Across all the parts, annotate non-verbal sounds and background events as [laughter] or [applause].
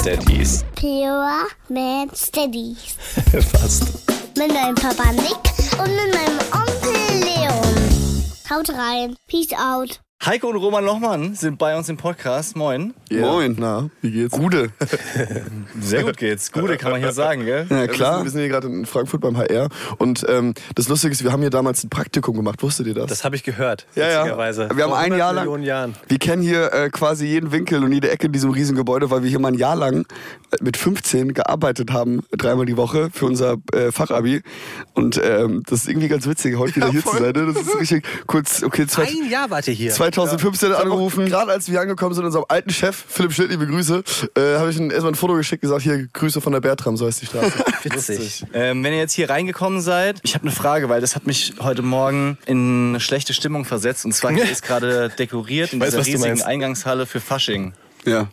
Steadies. Pure Man Steadies. [laughs] Fast. Mit meinem Papa Nick und mit meinem Onkel Leon. Haut rein. Peace out. Heiko und Roman Lochmann sind bei uns im Podcast. Moin. Moin. Na, wie geht's? Gude. [laughs] Sehr gut geht's. Gute kann man hier sagen, gell? Ja, klar. wir sind hier gerade in Frankfurt beim HR und ähm, das Lustige ist, wir haben hier damals ein Praktikum gemacht. Wusstet ihr das? Das habe ich gehört, Ja, ja. Wir haben ein 100 Jahr lang- Millionen Jahren. Wir kennen hier äh, quasi jeden Winkel und jede Ecke in diesem riesen Gebäude, weil wir hier mal ein Jahr lang äh, mit 15 gearbeitet haben, dreimal die Woche für unser äh, Fachabi. Und ähm, das ist irgendwie ganz witzig, heute wieder hier zu sein. Ne? Das ist richtig [laughs] kurz, okay, zwei, Ein Jahr wart ihr hier. 2015 angerufen. Gerade als wir angekommen sind, unserem alten Chef, Philipp Schlitt, liebe Grüße, äh, habe ich ihm erstmal ein Foto geschickt, gesagt, hier, Grüße von der Bertram, so heißt die Straße. [laughs] Witzig. Ähm, wenn ihr jetzt hier reingekommen seid, ich habe eine Frage, weil das hat mich heute Morgen in eine schlechte Stimmung versetzt. Und zwar [laughs] hier ist gerade dekoriert in weiß, dieser riesigen. Eingangshalle für Fasching. Ja.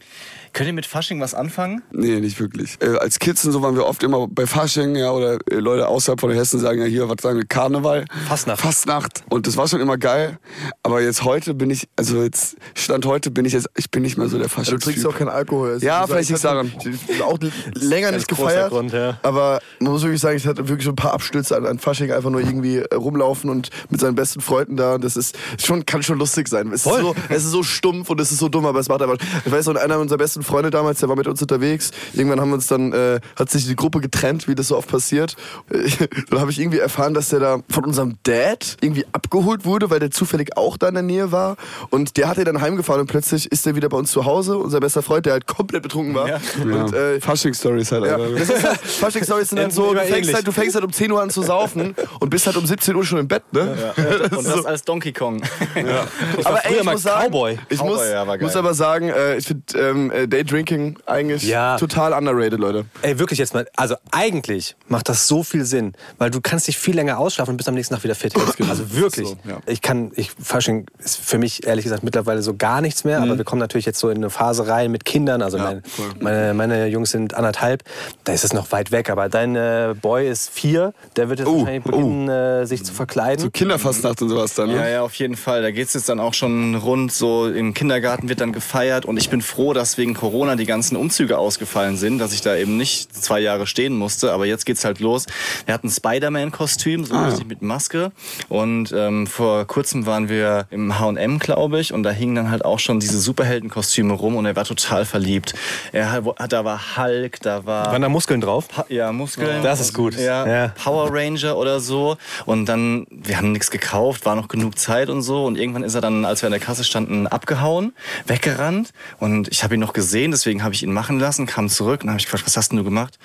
Könnt ihr mit Fasching was anfangen? Nee, nicht wirklich. Äh, als Kids und so waren wir oft immer bei Fasching, ja, oder äh, Leute außerhalb von Hessen sagen ja hier, was sagen wir, Karneval. Fastnacht. Fastnacht. Und das war schon immer geil. Aber jetzt heute bin ich, also jetzt, Stand heute bin ich jetzt, ich bin nicht mehr so der Du Faschingstyp. trinkst auch keinen Alkohol. Es Ja, vielleicht hatte- daran. Ich habe auch [laughs] länger nicht gefeiert. Grund, ja. Aber man muss wirklich sagen, ich hatte wirklich so ein paar Abstürze an, an Fasching, einfach nur irgendwie äh, rumlaufen und mit seinen besten Freunden da. Das ist schon, kann schon lustig sein. Es ist, Voll. so, es ist so stumpf und es ist so dumm, aber es macht einfach. Ich weiß noch, einer unserer besten Freunde damals, der war mit uns unterwegs. Irgendwann haben wir uns dann, äh, hat sich die Gruppe getrennt, wie das so oft passiert. [laughs] dann habe ich irgendwie erfahren, dass der da von unserem Dad irgendwie abgeholt wurde, weil der zufällig auch da in der Nähe war. Und der hat er dann heimgefahren und plötzlich ist er wieder bei uns zu Hause, unser bester Freund, der halt komplett betrunken war. Ja. Und, äh, Fasching-Stories halt, ja, Alter. halt, Fasching-Stories sind [laughs] dann so, du fängst, halt, du fängst halt um 10 Uhr an zu saufen und bist halt um 17 Uhr schon im Bett, ne? [laughs] Und das als Donkey Kong. Ich war Aber ey, ich muss sagen, Cowboy. ich Cowboy, muss, ja, muss aber sagen, äh, ich finde ähm, Daydrinking eigentlich Ja. total underrated, Leute. Ey, wirklich jetzt mal. Also eigentlich macht das so viel Sinn, weil du kannst dich viel länger ausschlafen und bist am nächsten Tag wieder fit. Also wirklich. so, ja. Ich kann, ich Fasching ist für mich ehrlich gesagt mittlerweile so gar nichts mehr. Aber wir kommen natürlich jetzt so in eine Phase rein mit Kindern. Also mein, meine, meine Jungs sind anderthalb. Da ist es noch weit weg. Aber dein äh, Boy ist vier. Der wird jetzt Oh, wahrscheinlich beginnen, äh, sich zu verkleiden. So Kinderfastnacht und sowas dann, ne? Ja, ja, auf jeden Fall. Da geht's jetzt dann auch schon rund. So im Kindergarten wird dann gefeiert. Und ich bin froh, dass wegen Corona die ganzen Umzüge ausgefallen sind, dass ich da eben nicht zwei Jahre stehen musste. Aber jetzt geht's halt los. Er hat ein Spider-Man-Kostüm, so richtig mit Maske. Und ähm, vor kurzem waren wir im H&M, glaube ich. Und da hingen dann halt auch schon diese Superheldenkostüme rum. Und er war total verliebt. Er hat, da war Hulk, da war... Waren da Muskeln drauf? Pa ja, Muskeln. Das ist gut. Ja, Ja. Power Ranger oder so. Und dann, wir haben nichts gekauft, war noch genug Zeit und so. Und irgendwann ist er dann, als wir an der Kasse standen, abgehauen, weggerannt. Und ich habe ihn noch gesehen, deswegen habe ich ihn machen lassen, kam zurück und habe ich gefragt, was hast denn du gemacht?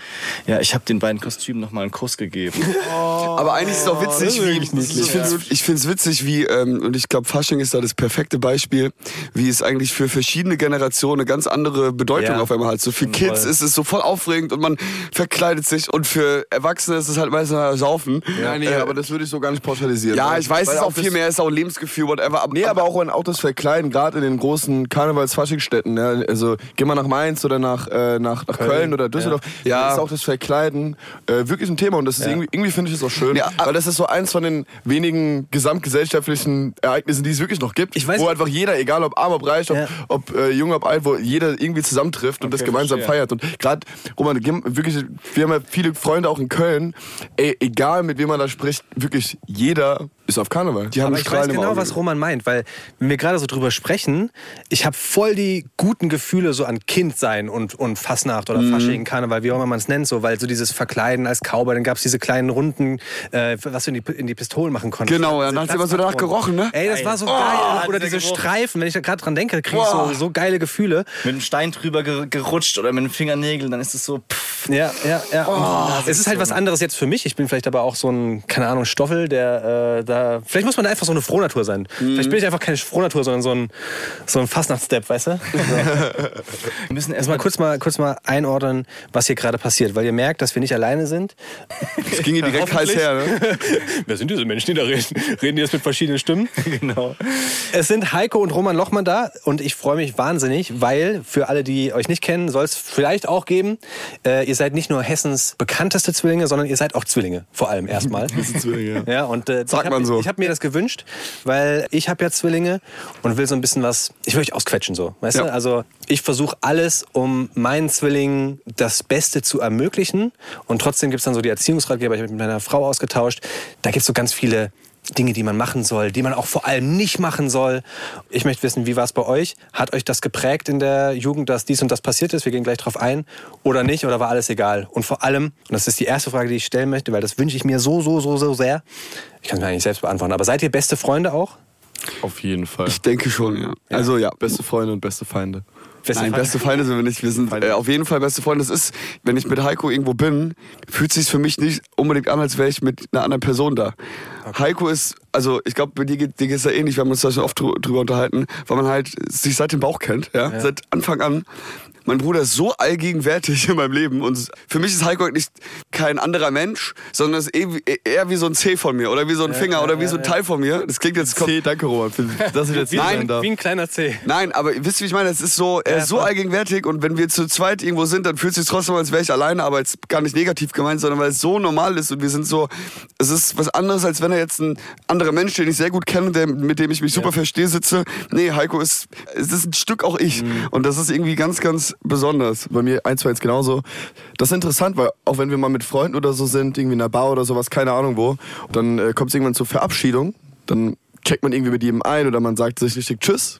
Ja, ich habe den beiden Kostümen noch mal einen Kuss gegeben. [laughs] Aber eigentlich ist es auch witzig, wie ich finde ich find's witzig, wie ähm, und ich glaube Fasching ist da das perfekte Beispiel, wie es eigentlich für verschiedene Generationen eine ganz andere Bedeutung Ja. auf einmal hat. So für Kids Voll. ist es so voll aufregend und man verkleidet sich und für Erwachsene ist es halt meistens saufen. Ja, nee, Äh, aber das würde ich so gar nicht pauschalisieren. ja, ich weiß, es weil ist auch viel das- mehr, es ist auch Lebensgefühl, whatever. Aber, Nee, aber auch wenn Autos verkleiden, gerade in den großen Karnevals-Faschingstädten. Ja, also geh mal nach Mainz oder nach, äh, nach, nach Köln. oder Düsseldorf. Ja. Da ist auch das Verkleiden äh, wirklich ein Thema. Und das ist irgendwie, irgendwie finde ich es auch schön. Ja, weil das ist so eins von den wenigen gesamtgesellschaftlichen Ereignissen, die es wirklich noch gibt. Ich weiß- wo einfach jeder, egal ob arm, ob reich, ob, ob äh, jung, ob alt, wo jeder irgendwie zusammentrifft und das gemeinsam verstehe. feiert. Und gerade, Roman, wirklich, wir haben ja viele Freunde auch in Köln. Ey, egal mit wem man da spricht, wirklich jeder ist auf Karneval. Die haben Aber ich weiß genau, was Roman meint, weil wenn wir gerade so drüber sprechen, ich habe voll die guten Gefühle so an Kindsein und, und Fastnacht oder Mhm. Fasching, Karneval, wie auch immer man es nennt, so, weil so dieses Verkleiden als Cowboy, dann gab es diese kleinen Runden, äh, was du in die, in die Pistolen machen konntest. Genau, dann hat's immer so danach gerochen, ne? Ey, das war so Oh, geil. Oder diese Geruch. Streifen, wenn ich da gerade dran denke, kriege ich so, so geile Gefühle. mit dem Stein drüber ger gerutscht oder mit den Fingernägeln, dann ist es so, pff, Ja, ja, ja. Und es ist halt was anderes jetzt für mich. Ich bin vielleicht aber auch so ein, keine Ahnung, Stoffel, der äh, da. Vielleicht muss man einfach so eine Frohnatur sein. Vielleicht bin ich einfach keine Frohnatur, sondern so ein, so ein Fastnacht-Step, weißt du? [laughs] wir müssen Erstmal kurz mal, kurz mal einordnen, was hier gerade passiert, weil ihr merkt, dass wir nicht alleine sind. Es ging hier direkt heiß her, ne? Wer sind diese Menschen, die da reden? Reden die jetzt mit verschiedenen Stimmen? [laughs] genau. Es sind Heiko und Roman Lochmann da und ich freue mich wahnsinnig, weil für alle, die euch nicht kennen, soll es vielleicht auch geben, äh, ihr seid nicht nur Hessens bekannteste Zwillinge, sondern ihr seid auch Zwillinge, vor allem erstmal. [laughs] Zwillinge. Ja, und äh, Sagt man so. Ich habe mir das gewünscht, weil ich habe ja Zwillinge und will so ein bisschen was, ich will euch ausquetschen so, weißt Ja. du? Also ich versuche alles, um meinen Zwillingen das Beste zu ermöglichen und trotzdem gibt es dann so die Erziehungsratgeber, ich habe mit meiner Frau ausgetauscht, da gibt es so ganz viele Dinge, die man machen soll, die man auch vor allem nicht machen soll. Ich möchte wissen, wie war es bei euch? Hat euch das geprägt in der Jugend, dass dies und das passiert ist? Wir gehen gleich drauf ein. Oder nicht? Oder war alles egal? Und vor allem, und das ist die erste Frage, die ich stellen möchte, weil das wünsche ich mir so, so, so, so sehr. Ich kann es mir eigentlich selbst beantworten. Aber seid ihr beste Freunde auch? Auf jeden Fall. Ich denke schon, ja. Also ja. Beste Freunde und beste Feinde. Beste Nein, Freunde? beste Feinde sind wir nicht. Wir sind äh, auf jeden Fall beste Freunde. Das ist, wenn ich mit Heiko irgendwo bin, fühlt sich für mich nicht unbedingt an, als wäre ich mit einer anderen Person da. Heiko ist, also ich glaube, bei dir geht geht's ja ähnlich. Wir haben uns da schon oft drü- drüber unterhalten, weil man halt sich seit dem Bauch kennt, ja, seit Anfang an. Mein Bruder ist so allgegenwärtig [laughs] in meinem Leben und für mich ist Heiko nicht kein anderer Mensch, sondern ist eher wie, eher wie so ein C von mir oder wie so ein Finger oder wie so ein Teil von mir. Das klingt jetzt C, danke für, dass ich jetzt [laughs] Nein, darf. Wie ein kleiner C. Nein, aber wisst ihr, wie ich meine? Es ist so, er ist so allgegenwärtig und wenn wir zu zweit irgendwo sind, dann fühlt es sich trotzdem, als wäre ich alleine, aber jetzt gar nicht negativ gemeint, sondern weil es so normal ist und wir sind so, es ist was anderes, als wenn er jetzt ein anderer Mensch, den ich sehr gut kenne, der, mit dem ich mich super verstehe, sitze. Nee, Heiko ist, es ist ein Stück auch ich und das ist irgendwie ganz, ganz besonders. Bei mir eins zu eins genauso. Das ist interessant, weil auch wenn wir mal mit Freunden oder so sind, irgendwie in einer Bar oder sowas, keine Ahnung wo, dann äh, kommt es irgendwann zur Verabschiedung, dann checkt man irgendwie mit jedem ein oder man sagt sich richtig Tschüss.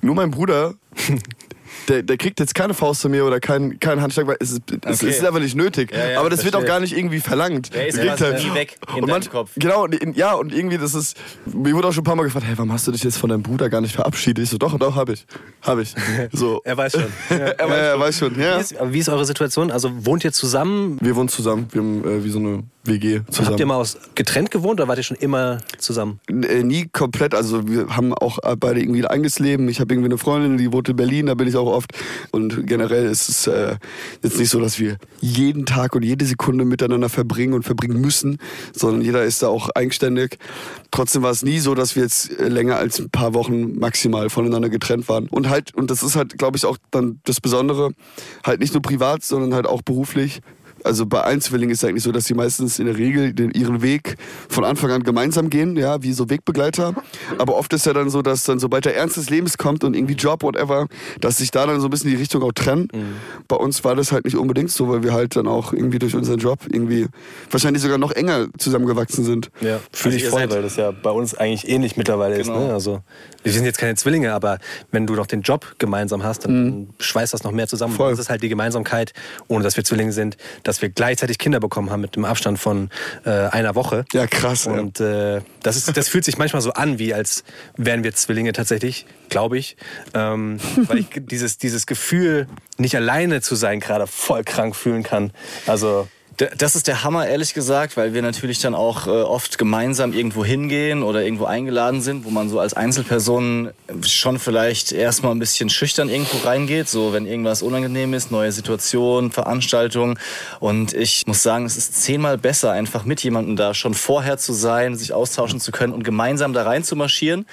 Nur mein Bruder, [laughs] der, der kriegt jetzt keine Faust zu mir oder keinen kein Handschlag, weil es ist, es Okay. ist einfach nicht nötig. Ja, ja, Aber das wird auch verstehe. gar nicht irgendwie verlangt. Der ist quasi Gegenteil. nie weg in und manch- Kopf. Genau, und, in- ja, und irgendwie, das ist, mir wurde auch schon ein paar Mal gefragt, hey, warum hast du dich jetzt von deinem Bruder gar nicht verabschiedet? Ich so, doch, doch, hab ich. Hab ich. [laughs] So. Er weiß schon. [laughs] Er weiß, ja, er weiß schon, ja. Wie ist, aber wie ist eure Situation? Also wohnt ihr zusammen? Wir wohnen zusammen. Wir haben äh, wie so eine WG zusammen. Habt ihr mal aus getrennt gewohnt oder wart ihr schon immer zusammen? Äh, nie komplett, also wir haben auch beide irgendwie ein eigenes Leben. Ich habe irgendwie eine Freundin, die wohnt in Berlin, da bin ich auch oft. Und generell ist es äh, jetzt nicht so, dass wir jeden Tag und jede Sekunde miteinander verbringen und verbringen müssen, sondern jeder ist da auch eigenständig. Trotzdem war es nie so, dass wir jetzt äh, länger als ein paar Wochen maximal voneinander getrennt waren. Und halt, und das ist halt, glaube ich, auch dann das Besondere, halt nicht nur privat, sondern halt auch beruflich. Also bei Einzwillingen ist es eigentlich so, dass sie meistens in der Regel den, ihren Weg von Anfang an gemeinsam gehen, ja, wie so Wegbegleiter. Aber oft ist ja dann so, dass dann sobald der Ernst des Lebens kommt und irgendwie Job, whatever, dass sich da dann so ein bisschen die Richtung auch trennen. Bei uns war das halt nicht unbedingt so, weil wir halt dann auch irgendwie durch unseren Job irgendwie wahrscheinlich sogar noch enger zusammengewachsen sind. Ja, fühle Also ich voll, weil das ja bei uns eigentlich ähnlich mittlerweile ist. Genau. Ne? Also, wir sind jetzt keine Zwillinge, aber wenn du noch den Job gemeinsam hast, dann schweißt das noch mehr zusammen. Voll. Das ist halt die Gemeinsamkeit, ohne dass wir Zwillinge sind, dass wir gleichzeitig Kinder bekommen haben mit dem Abstand von äh, einer Woche. Ja, krass. Ja. Und äh, das, ist, das fühlt sich manchmal so an, wie als wären wir Zwillinge tatsächlich, glaube ich. Ähm, weil ich dieses, dieses Gefühl, nicht alleine zu sein, gerade voll krank fühlen kann. Also, Das ist der Hammer, ehrlich gesagt, weil wir natürlich dann auch äh, oft gemeinsam irgendwo hingehen oder irgendwo eingeladen sind, wo man so als Einzelperson schon vielleicht erstmal ein bisschen schüchtern irgendwo reingeht, so wenn irgendwas unangenehm ist, neue Situation, Veranstaltung. Und ich muss sagen, es ist zehnmal besser, einfach mit jemandem da schon vorher zu sein, sich austauschen zu können und gemeinsam da rein zu marschieren.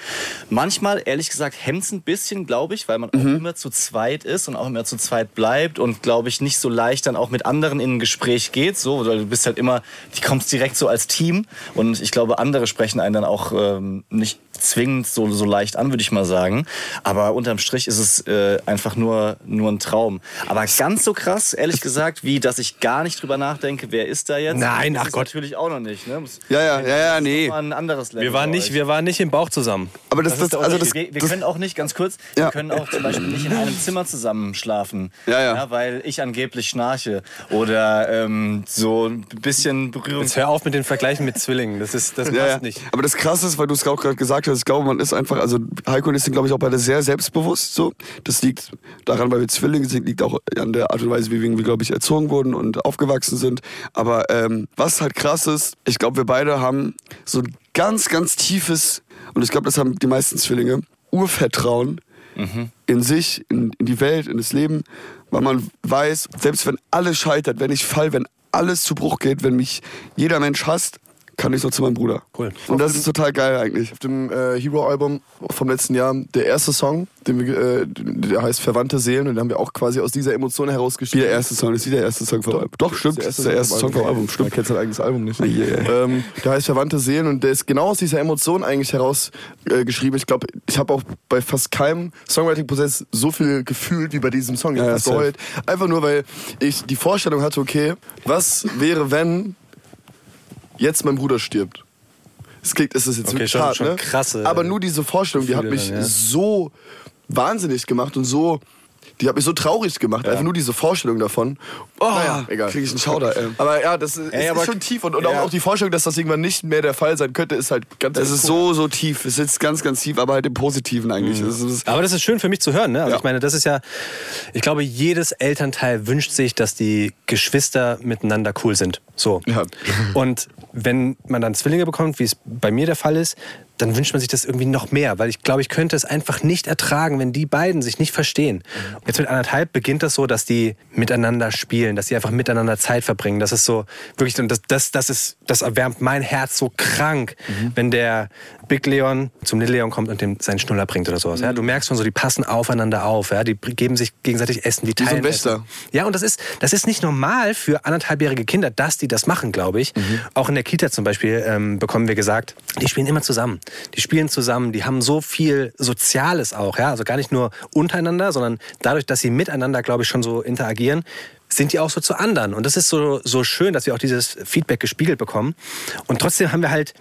Manchmal, ehrlich gesagt, hemmt es ein bisschen, glaube ich, weil man auch immer zu zweit ist und auch immer zu zweit bleibt und, glaube ich, nicht so leicht dann auch mit anderen in ein Gespräch geht, so, weil du bist halt immer, die kommst direkt so als Team. Und ich glaube, andere sprechen einen dann auch ähm, nicht zwingend so, so leicht an, würde ich mal sagen. Aber unterm Strich ist es äh, einfach nur, nur ein Traum. Aber ganz so krass, ehrlich [laughs] gesagt, wie dass ich gar nicht drüber nachdenke, wer ist da jetzt? Nein, Das ach ist Gott. natürlich auch noch nicht. Ne? Das- Ja, ja, ja, ja, das ist nee. ein anderes Level wir waren nicht, wir waren nicht im Bauch zusammen. Aber das, Das das, also das, wir wir das können auch nicht, ganz kurz, Ja. wir können auch zum Beispiel nicht in einem Zimmer zusammen schlafen. Ja, ja. weil ich angeblich schnarche. Oder ähm, so ein bisschen Berührung. Jetzt hör auf mit den Vergleichen mit Zwillingen. Das, ist, das Ja, passt ja. nicht. Aber das Krasse ist, weil du es auch gerade gesagt hast, ich glaube, man ist einfach, also Heiko und ich sind, glaube ich, auch beide sehr selbstbewusst so. Das liegt daran, weil wir Zwillinge sind, liegt auch an der Art und Weise, wie wir, glaube ich, erzogen wurden und aufgewachsen sind. Aber ähm, was halt krass ist, ich glaube, wir beide haben so ein ganz, ganz tiefes, und ich glaube, das haben die meisten Zwillinge, Urvertrauen in sich, in, in die Welt, in das Leben, weil man weiß, selbst wenn alles scheitert, wenn ich fall, wenn alles zu Bruch geht, wenn mich jeder Mensch hasst, kann ich so zu meinem Bruder. Cool. Und das ist total geil eigentlich. Auf dem äh, Hero-Album vom letzten Jahr, der erste Song, den wir, äh, der heißt Verwandte Seelen und den haben wir auch quasi aus dieser Emotion Wie herausgeschrieben. der erste Song, das ist wie der erste Song vom Album. Doch, stimmt, das ist der erste Song vom Album, Man stimmt. kennt sein eigenes Album nicht. Yeah. Ähm, der heißt Verwandte Seelen und der ist genau aus dieser Emotion eigentlich herausgeschrieben. Äh, geschrieben. ich glaube, ich habe auch bei fast keinem Songwriting-Prozess so viel gefühlt wie bei diesem Song. Ich Ja, ja, geheult. Einfach nur, weil ich die Vorstellung hatte, okay, was wäre, wenn jetzt mein Bruder stirbt? Es klingt, es ist jetzt Okay, wirklich schon- hart, schon ne? krasse Aber nur diese Vorstellung, die hat mich dann, ja. so wahnsinnig gemacht und so, die hat mich so traurig gemacht. Einfach nur diese Vorstellung davon. Oh, naja, egal. krieg ich einen Schauder, ey. Aber ja, das ist, Ey, ist schon tief und, und Ja. auch, die Vorstellung, dass das irgendwann nicht mehr der Fall sein könnte, ist halt ganz Es ist so, so tief. Es sitzt ganz, ganz tief, aber halt im Positiven eigentlich. Es ist, Aber das ist schön für mich zu hören. Ne? Also Ja. ich meine, das ist ja, ich glaube, jedes Elternteil wünscht sich, dass die Geschwister miteinander cool sind. So. Ja. Und wenn man dann Zwillinge bekommt, wie es bei mir der Fall ist, dann wünscht man sich das irgendwie noch mehr, weil ich glaube, ich könnte es einfach nicht ertragen, wenn die beiden sich nicht verstehen. Jetzt mit anderthalb beginnt das so, dass die miteinander spielen, dass sie einfach miteinander Zeit verbringen. Das ist so wirklich, und das, das, das ist, das erwärmt mein Herz so krank, wenn der Big Leon zum Little Leon kommt und dem seinen Schnuller bringt oder sowas. Ja, du merkst schon so, die passen aufeinander auf. Ja, die geben sich gegenseitig Essen, die so teilen Wächter. Essen. Ja, und das ist, das ist nicht normal für anderthalbjährige Kinder, dass die das machen, glaube ich. Auch in der Kita zum Beispiel ähm, bekommen wir gesagt, die spielen immer zusammen. Die spielen zusammen, die haben so viel Soziales auch, ja. Also gar nicht nur untereinander, sondern dadurch, dass sie miteinander, glaube ich, schon so interagieren, sind die auch so zu anderen. Und das ist so, so schön, dass wir auch dieses Feedback gespiegelt bekommen. Und trotzdem haben wir halt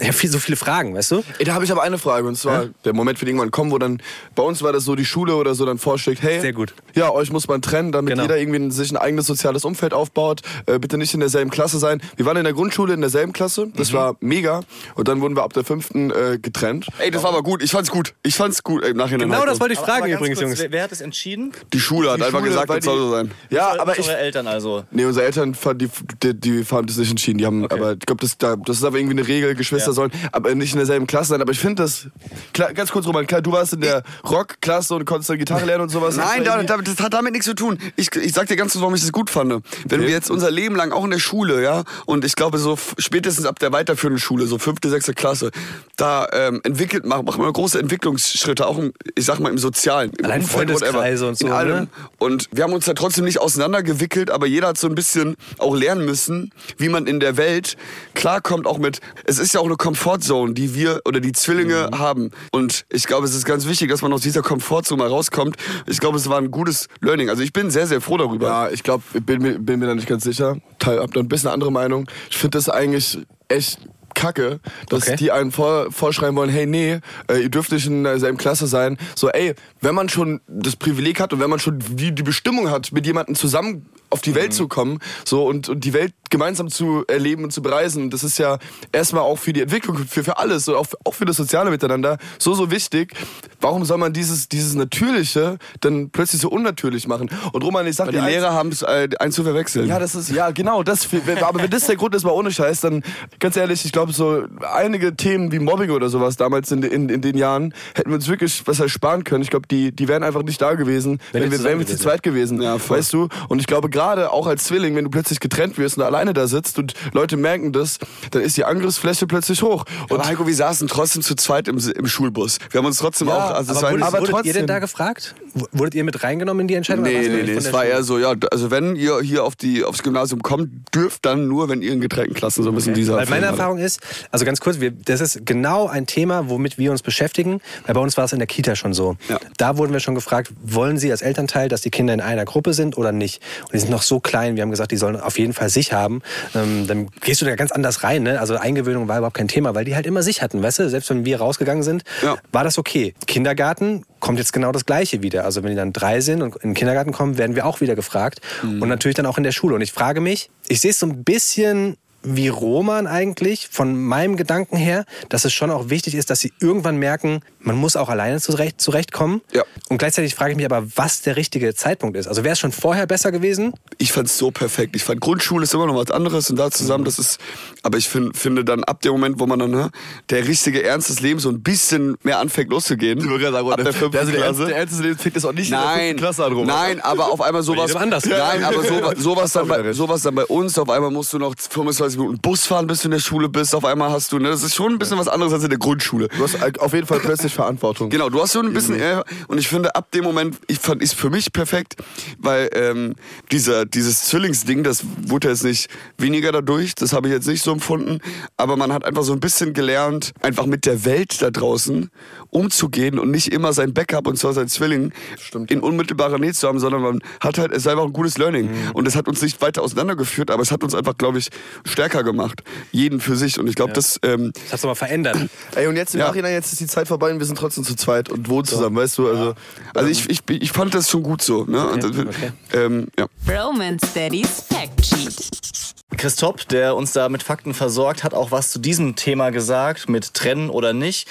ja, viel, so viele Fragen, weißt du? Ey, da habe ich aber eine Frage und zwar der Moment wird irgendwann kommen, wo dann bei uns war das so die Schule oder so dann vorschlägt, hey, Sehr gut. ja, euch muss man trennen, damit Genau. jeder irgendwie sich ein eigenes soziales Umfeld aufbaut. Äh, bitte nicht in derselben Klasse sein. Wir waren in der Grundschule in derselben Klasse, Mhm. das war mega und dann wurden wir ab der fünften äh, getrennt. ey, das war aber gut. Ich fand's gut. Ich fand's gut ey, im Nachhinein. Genau halt. das wollte ich Aber- fragen aber ganz übrigens, kurz, Jungs. Wer, wer hat es entschieden? Die Schule hat Die einfach Schule, gesagt, weil das soll so sein. Ja, aber ich Eure Eltern also. Nee, unsere Eltern fanden, die, die, die haben das nicht entschieden. Die haben, aber ich glaube, das, da- das ist aber irgendwie eine Regel. Geschwister Ja. sollen aber nicht in derselben Klasse sein. Aber ich finde das, klar, ganz kurz, Roman, klar, du warst in der Rockklasse und konntest dann Gitarre lernen und sowas. Nein, das, da, da, das hat damit nichts zu tun. Ich, ich sag dir ganz kurz, warum ich das gut fand. Wenn wir jetzt unser Leben lang auch in der Schule, ja, und ich glaube so spätestens ab der weiterführenden Schule, so fünfte, sechste Klasse, da ähm, entwickelt, machen mach wir große Entwicklungsschritte, auch im, ich sag mal im Sozialen. Im Allein Umfeld, whatever, und so, In allem. ne? Und wir haben uns da trotzdem nicht auseinandergewickelt, aber jeder hat so ein bisschen auch lernen müssen, wie man in der Welt klarkommt, auch mit, es ist ja auch eine Comfortzone, die wir oder die Zwillinge Mhm. haben. Und ich glaube, es ist ganz wichtig, dass man aus dieser Comfortzone mal rauskommt. Ich glaube, es war ein gutes Learning. Also ich bin sehr, sehr froh darüber. Ja, ich glaube, bin, mir- bin mir da nicht ganz sicher. Teil, hab da ein bisschen eine andere Meinung. Ich finde das eigentlich echt kacke, dass Okay. die einen vor, vorschreiben wollen, hey, nee, äh, ihr dürft nicht in derselben Klasse sein. So, ey, wenn man schon das Privileg hat und wenn man schon die, die Bestimmung hat, mit jemandem zusammen auf die Welt zu kommen so und, und die Welt gemeinsam zu erleben und zu bereisen. Das ist ja erstmal auch für die Entwicklung, für, für alles und auch, für- auch für das soziale Miteinander so, so wichtig. Warum soll man dieses, dieses Natürliche dann plötzlich so unnatürlich machen? Und Roman, ich sag Weil dir die eins- Lehrer haben es äh, eins zu verwechseln. ja, das ist, ja, genau, das, aber wenn das der Grund ist, mal ohne Scheiß, dann, ganz ehrlich, ich glaube, so einige Themen wie Mobbing oder sowas damals in, in, in den Jahren hätten wir uns wirklich was ersparen können. Ich glaube, die, die wären einfach nicht da gewesen, Wenn wenn, wir, wenn wir zu zweit gewesen, Ja, weißt du? Und ich glaube, gerade auch als Zwilling, wenn du plötzlich getrennt wirst und alleine da sitzt und Leute merken das, dann ist die Angriffsfläche plötzlich hoch. Und Aber Heiko, wir saßen trotzdem zu zweit im, im Schulbus. Wir haben uns trotzdem Ja, auch. Also Aber, war wurdet, aber wurdet ihr denn da gefragt? Wurdet ihr mit reingenommen in die Entscheidung? Nee, nee, nee, es war Schule? eher so, ja, also wenn ihr hier auf die, aufs Gymnasium kommt, dürft dann nur, wenn ihr in getrennten Klassen so ein bisschen dieser... Weil meine Fall Erfahrung ist, also ganz kurz, wir, das ist genau ein Thema, womit wir uns beschäftigen, weil bei uns war es in der Kita schon so. Ja. Da wurden wir schon gefragt, wollen Sie als Elternteil, dass die Kinder in einer Gruppe sind oder nicht? Und die sind noch so klein, wir haben gesagt, die sollen auf jeden Fall sich haben. Ähm, dann gehst du da ganz anders rein. Ne? Also Eingewöhnung war überhaupt kein Thema, weil die halt immer sich hatten, weißt du? Selbst wenn wir rausgegangen sind, Ja. war das okay. Kindergarten kommt jetzt genau das Gleiche wieder. Also wenn die dann drei sind und in den Kindergarten kommen, werden wir auch wieder gefragt. Mhm. Und natürlich dann auch in der Schule. Und ich frage mich, ich sehe es so ein bisschen wie Roman eigentlich, von meinem Gedanken her, dass es schon auch wichtig ist, dass sie irgendwann merken, man muss auch alleine zurecht, zurechtkommen. Ja. Und gleichzeitig frage ich mich aber, was der richtige Zeitpunkt ist. Also wäre es schon vorher besser gewesen? ich fand's so perfekt. Ich fand Grundschule ist immer noch was anderes und da zusammen, das ist, aber ich find, finde dann ab dem Moment, wo man dann, ne, der richtige Ernst des Lebens so ein bisschen mehr anfängt loszugehen. ab der fünften also der, Klasse. Ernst, der Ernst des Lebens fängt das auch nicht in der Nein, fünften Klasse an, Roman. nein, aber auf einmal sowas. anders. Nein, aber so, [laughs] sowas, dann bei, sowas dann bei uns. Auf einmal musst du noch 25 35 Minuten Bus fahren, bis du in der Schule bist. Auf einmal hast du, ne, das ist schon ein bisschen was anderes als in der Grundschule. Du hast äh, auf jeden Fall plötzlich Verantwortung. Genau, du hast schon ein bisschen eher, und ich finde, ab dem Moment, ich fand, ist für mich perfekt, weil ähm, dieser, dieses Zwillingsding, das wurde jetzt nicht weniger dadurch, das habe ich jetzt nicht so empfunden, aber man hat einfach so ein bisschen gelernt, einfach mit der Welt da draußen umzugehen und nicht immer sein Backup und zwar sein Zwilling Stimmt. in unmittelbarer Nähe zu haben, sondern man hat halt, es ist einfach ein gutes Learning. Mhm. Und das hat uns nicht weiter auseinandergeführt, aber es hat uns einfach, glaube ich, stärker gemacht. Jeden für sich. Und ich glaube, das, ähm, Das hast du mal verändert. [clears throat] Ey, und jetzt im Ja. Nachhinein, jetzt ist die Zeit vorbei und wir sind trotzdem zu zweit und wohnen zusammen, weißt du? Also, also ich, ich, ich fand das schon gut so. Ne? Und das, okay. ähm, ja. Romance Daddy's Fact Sheet. Christoph, der uns da mit Fakten versorgt, hat auch was zu diesem Thema gesagt, mit trennen oder nicht.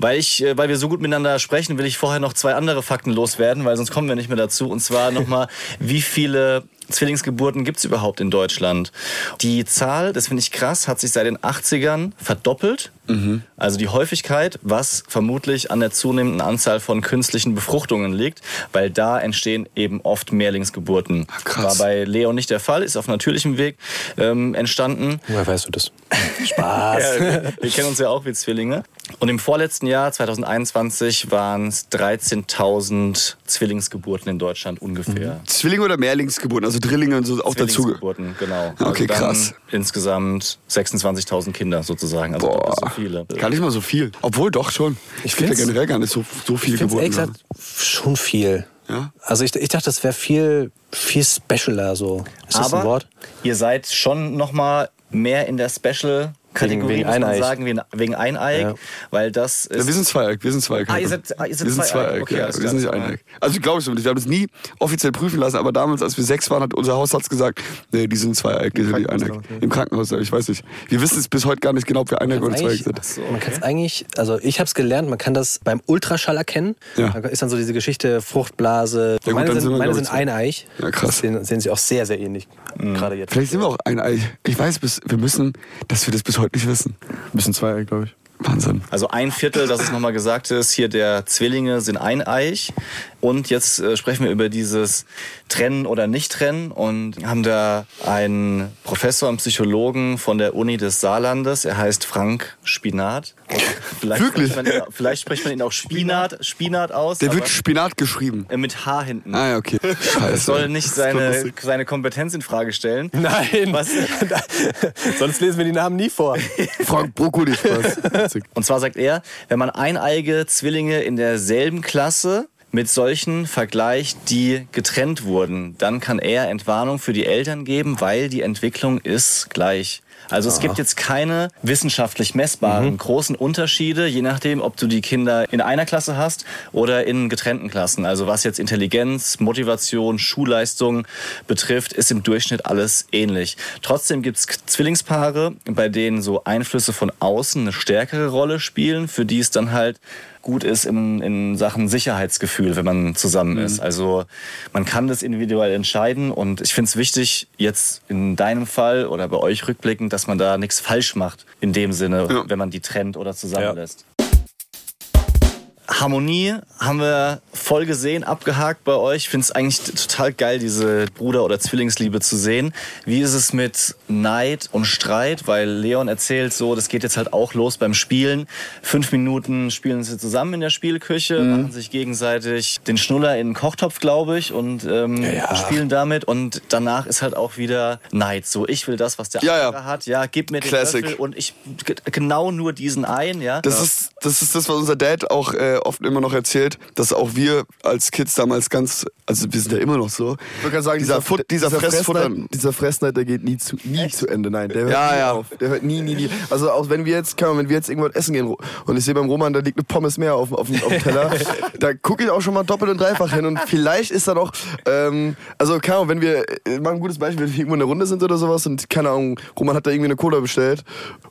Weil, ich, äh, weil wir so gut miteinander sprechen, will ich vorher noch zwei andere Fakten loswerden, weil sonst kommen wir nicht mehr dazu. Und zwar nochmal, wie viele Zwillingsgeburten gibt's überhaupt in Deutschland? Die Zahl, das finde ich krass, hat sich seit den 80ern verdoppelt. Also die Häufigkeit, was vermutlich an der zunehmenden Anzahl von künstlichen Befruchtungen liegt, weil da entstehen eben oft Mehrlingsgeburten. krass. War bei Leo nicht der Fall, ist auf natürlichem Weg ähm, entstanden. Woher weißt du das? [laughs] Spaß. Ja, wir, wir kennen uns ja auch wie Zwillinge. Und im vorletzten Jahr, 2021, waren es 13.000 Zwillingsgeburten in Deutschland ungefähr. Zwillinge oder Mehrlingsgeburten, also Drillinge und so auch dazu. Genau. Okay, dann krass. Insgesamt 26.000 Kinder sozusagen, also doppelt so viele. Gar nicht mal so viel. Obwohl doch schon. Ich finde ja generell gar nicht so, so viele Ich Geburten. ehrlich gesagt schon viel. Ja? Also ich, ich dachte, das wäre viel, viel specialer so. Ist das Aber ein Wort? ihr seid schon noch mal mehr in der Special Kategorie, wegen muss man Eineich. sagen, wegen, wegen Eineig, Ja. weil das ist Ja, wir sind Zweieck, wir sind Zweieck. Ah, ihr seid- ah, ihr seid wir sind Zweieck. Zweieck, Okay, ja. Wir sind nicht Eineck. Also glaube ich so nicht. Wir haben das nie offiziell prüfen lassen, aber damals, als wir sechs waren, hat unser Hausarzt gesagt, nee, die sind Zweieck, die sind nicht Eineck. damals, Im Krankenhaus, ich weiß nicht. Wir wissen es bis heute gar nicht genau, ob wir Eineck oder Zweieck Eigentlich, sind. Man kann es eigentlich, also ich habe es gelernt, man kann das beim Ultraschall erkennen. Ja. Da ist dann so diese Geschichte Fruchtblase. gut, meine sind, sind meine sind ich, eineich. Ja, krass. Sehen, sehen sie auch sehr, sehr ähnlich. Gerade jetzt. Vielleicht sind wir auch Eineich. Ich weiß, bis, wir müssen, dass wir das bis heute nicht wissen. bisschen Zweieck, glaube ich. Wahnsinn. Also ein Viertel, dass es nochmal gesagt ist, hier der Zwillinge sind eineich. Und jetzt äh, sprechen wir über dieses Trennen oder Nicht-Trennen und haben da einen Professor, einen Psychologen von der Uni des Saarlandes. Er heißt Frank Spinat. Vielleicht Wirklich? Spricht man ihn, vielleicht spricht man ihn auch Spinat, Spinat aus. Der wird Spinat geschrieben. äh, mit H hinten. Ah ja, okay. [laughs] Das Scheiße. soll nicht seine, seine Kompetenz in Frage stellen. Nein, Was? [laughs] sonst lesen wir die Namen nie vor. [laughs] Frank Brokkoli Spaß. Und zwar sagt er, wenn man eineige Zwillinge in derselben Klasse mit solchen vergleicht, die getrennt wurden, dann kann er Entwarnung für die Eltern geben, weil die Entwicklung ist gleich. Also es gibt jetzt keine wissenschaftlich messbaren großen Unterschiede, je nachdem, ob du die Kinder in einer Klasse hast oder in getrennten Klassen. Also was jetzt Intelligenz, Motivation, Schulleistung betrifft, ist im Durchschnitt alles ähnlich. Trotzdem gibt es Zwillingspaare, bei denen so Einflüsse von außen eine stärkere Rolle spielen, für die es dann halt gut ist in, in Sachen Sicherheitsgefühl, wenn man zusammen ist. Also man kann das individuell entscheiden und ich finde es wichtig, jetzt in deinem Fall oder bei euch rückblickend, dass man da nichts falsch macht in dem Sinne, Ja. wenn man die trennt oder zusammenlässt. Harmonie haben wir voll gesehen, abgehakt bei euch. Ich finde es eigentlich total geil, diese Bruder- oder Zwillingsliebe zu sehen. Wie ist es mit Neid und Streit? Weil Leon erzählt so, das geht jetzt halt auch los beim Spielen. Fünf Minuten spielen sie zusammen in der Spielküche, Mhm. machen sich gegenseitig den Schnuller in den Kochtopf, glaube ich, und ähm, spielen damit. Und danach ist halt auch wieder Neid. So, ich will das, was der Ja, ja. andere hat. Ja, gib mir den Classic. Löffel und ich genau nur diesen ein. Ja. Das, ist, das ist das, was unser Dad auch äh, oft immer noch erzählt, dass auch wir als Kids damals ganz, also wir sind ja immer noch so, Ich würde gerade sagen, dieser, Fut, dieser, Fressfutter, Fressnight, dieser Fressnight, der geht nie zu, nie zu Ende. Nein, der hört Ja, nie ja. auf. Der hört nie, nie, nie. Also auch wenn wir jetzt, kann man, wenn wir jetzt irgendwo essen gehen und ich sehe beim Roman, da liegt eine Pommes mehr auf, auf, dem- auf dem Teller, [laughs] da gucke ich auch schon mal doppelt und dreifach hin und vielleicht ist da noch, ähm, also keine Ahnung, wenn wir, äh, mal ein gutes Beispiel, wenn wir irgendwo in der Runde sind oder sowas und keine Ahnung, Roman hat da irgendwie eine Cola bestellt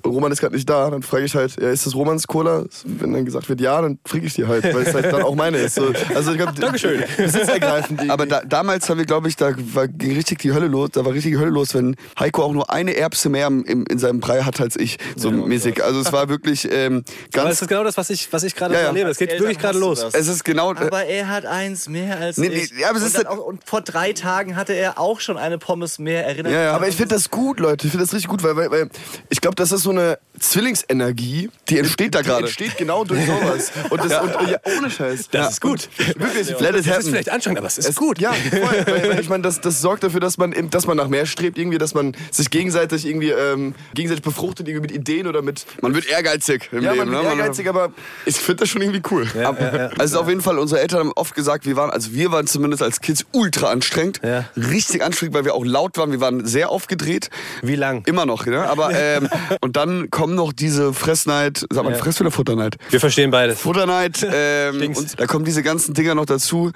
und Roman ist gerade nicht da, dann frage ich halt, ja, ist das Romans Cola? Wenn dann gesagt wird ja, dann kriege ich die halt, weil es halt dann auch meine ist. So, also ich glaube, Dankeschön. Besitzergreifend. Aber da, damals haben wir, glaube ich, da war ging richtig die Hölle los. Da war richtig die Hölle los, wenn Heiko auch nur eine Erbse mehr im, in seinem Brei hat als ich, so mäßig. Also es war wirklich ähm, Aber ganz. es ist genau das, was ich, was ich gerade Ja, ja. erlebe. Es geht Eltern wirklich gerade los. das. Es ist genau. äh, Aber er hat eins mehr als Nee, nee, ich. ja, aber es und, ist dann halt- auch, und vor drei Tagen hatte er auch schon eine Pommes mehr. Erinnert Ja, ja. Aber ich finde das gut, Leute. Ich finde das richtig gut, weil, weil, weil ich glaube, das ist so eine Zwillingsenergie. Die entsteht da Die gerade. entsteht genau durch sowas. Und das, und, ja, ohne Scheiß. Das ja. ist gut. Wirklich. Let it Das ist happen. vielleicht anstrengend, aber es ist Es, gut. Ja, voll. weil, ich meine, das, das sorgt dafür, dass man, dass man nach mehr strebt, irgendwie, dass man sich gegenseitig irgendwie ähm, gegenseitig befruchtet, irgendwie mit Ideen oder mit. Man wird ehrgeizig im Ja, Leben. man wird ne? ehrgeizig, aber ich finde das schon irgendwie cool. Aber, Also auf jeden Fall, unsere Eltern haben oft gesagt, wir waren, also wir waren zumindest als Kids ultra anstrengend. Ja. Richtig anstrengend, weil wir auch laut waren. Wir waren sehr aufgedreht. Wie lang? Immer noch, ne? Aber ähm, und dann kommen noch diese Fressneid, sag mal, Fress- oder Futterneid? Wir verstehen beides. Futterneid, ähm, [laughs] und da kommen diese ganzen Dinger noch dazu.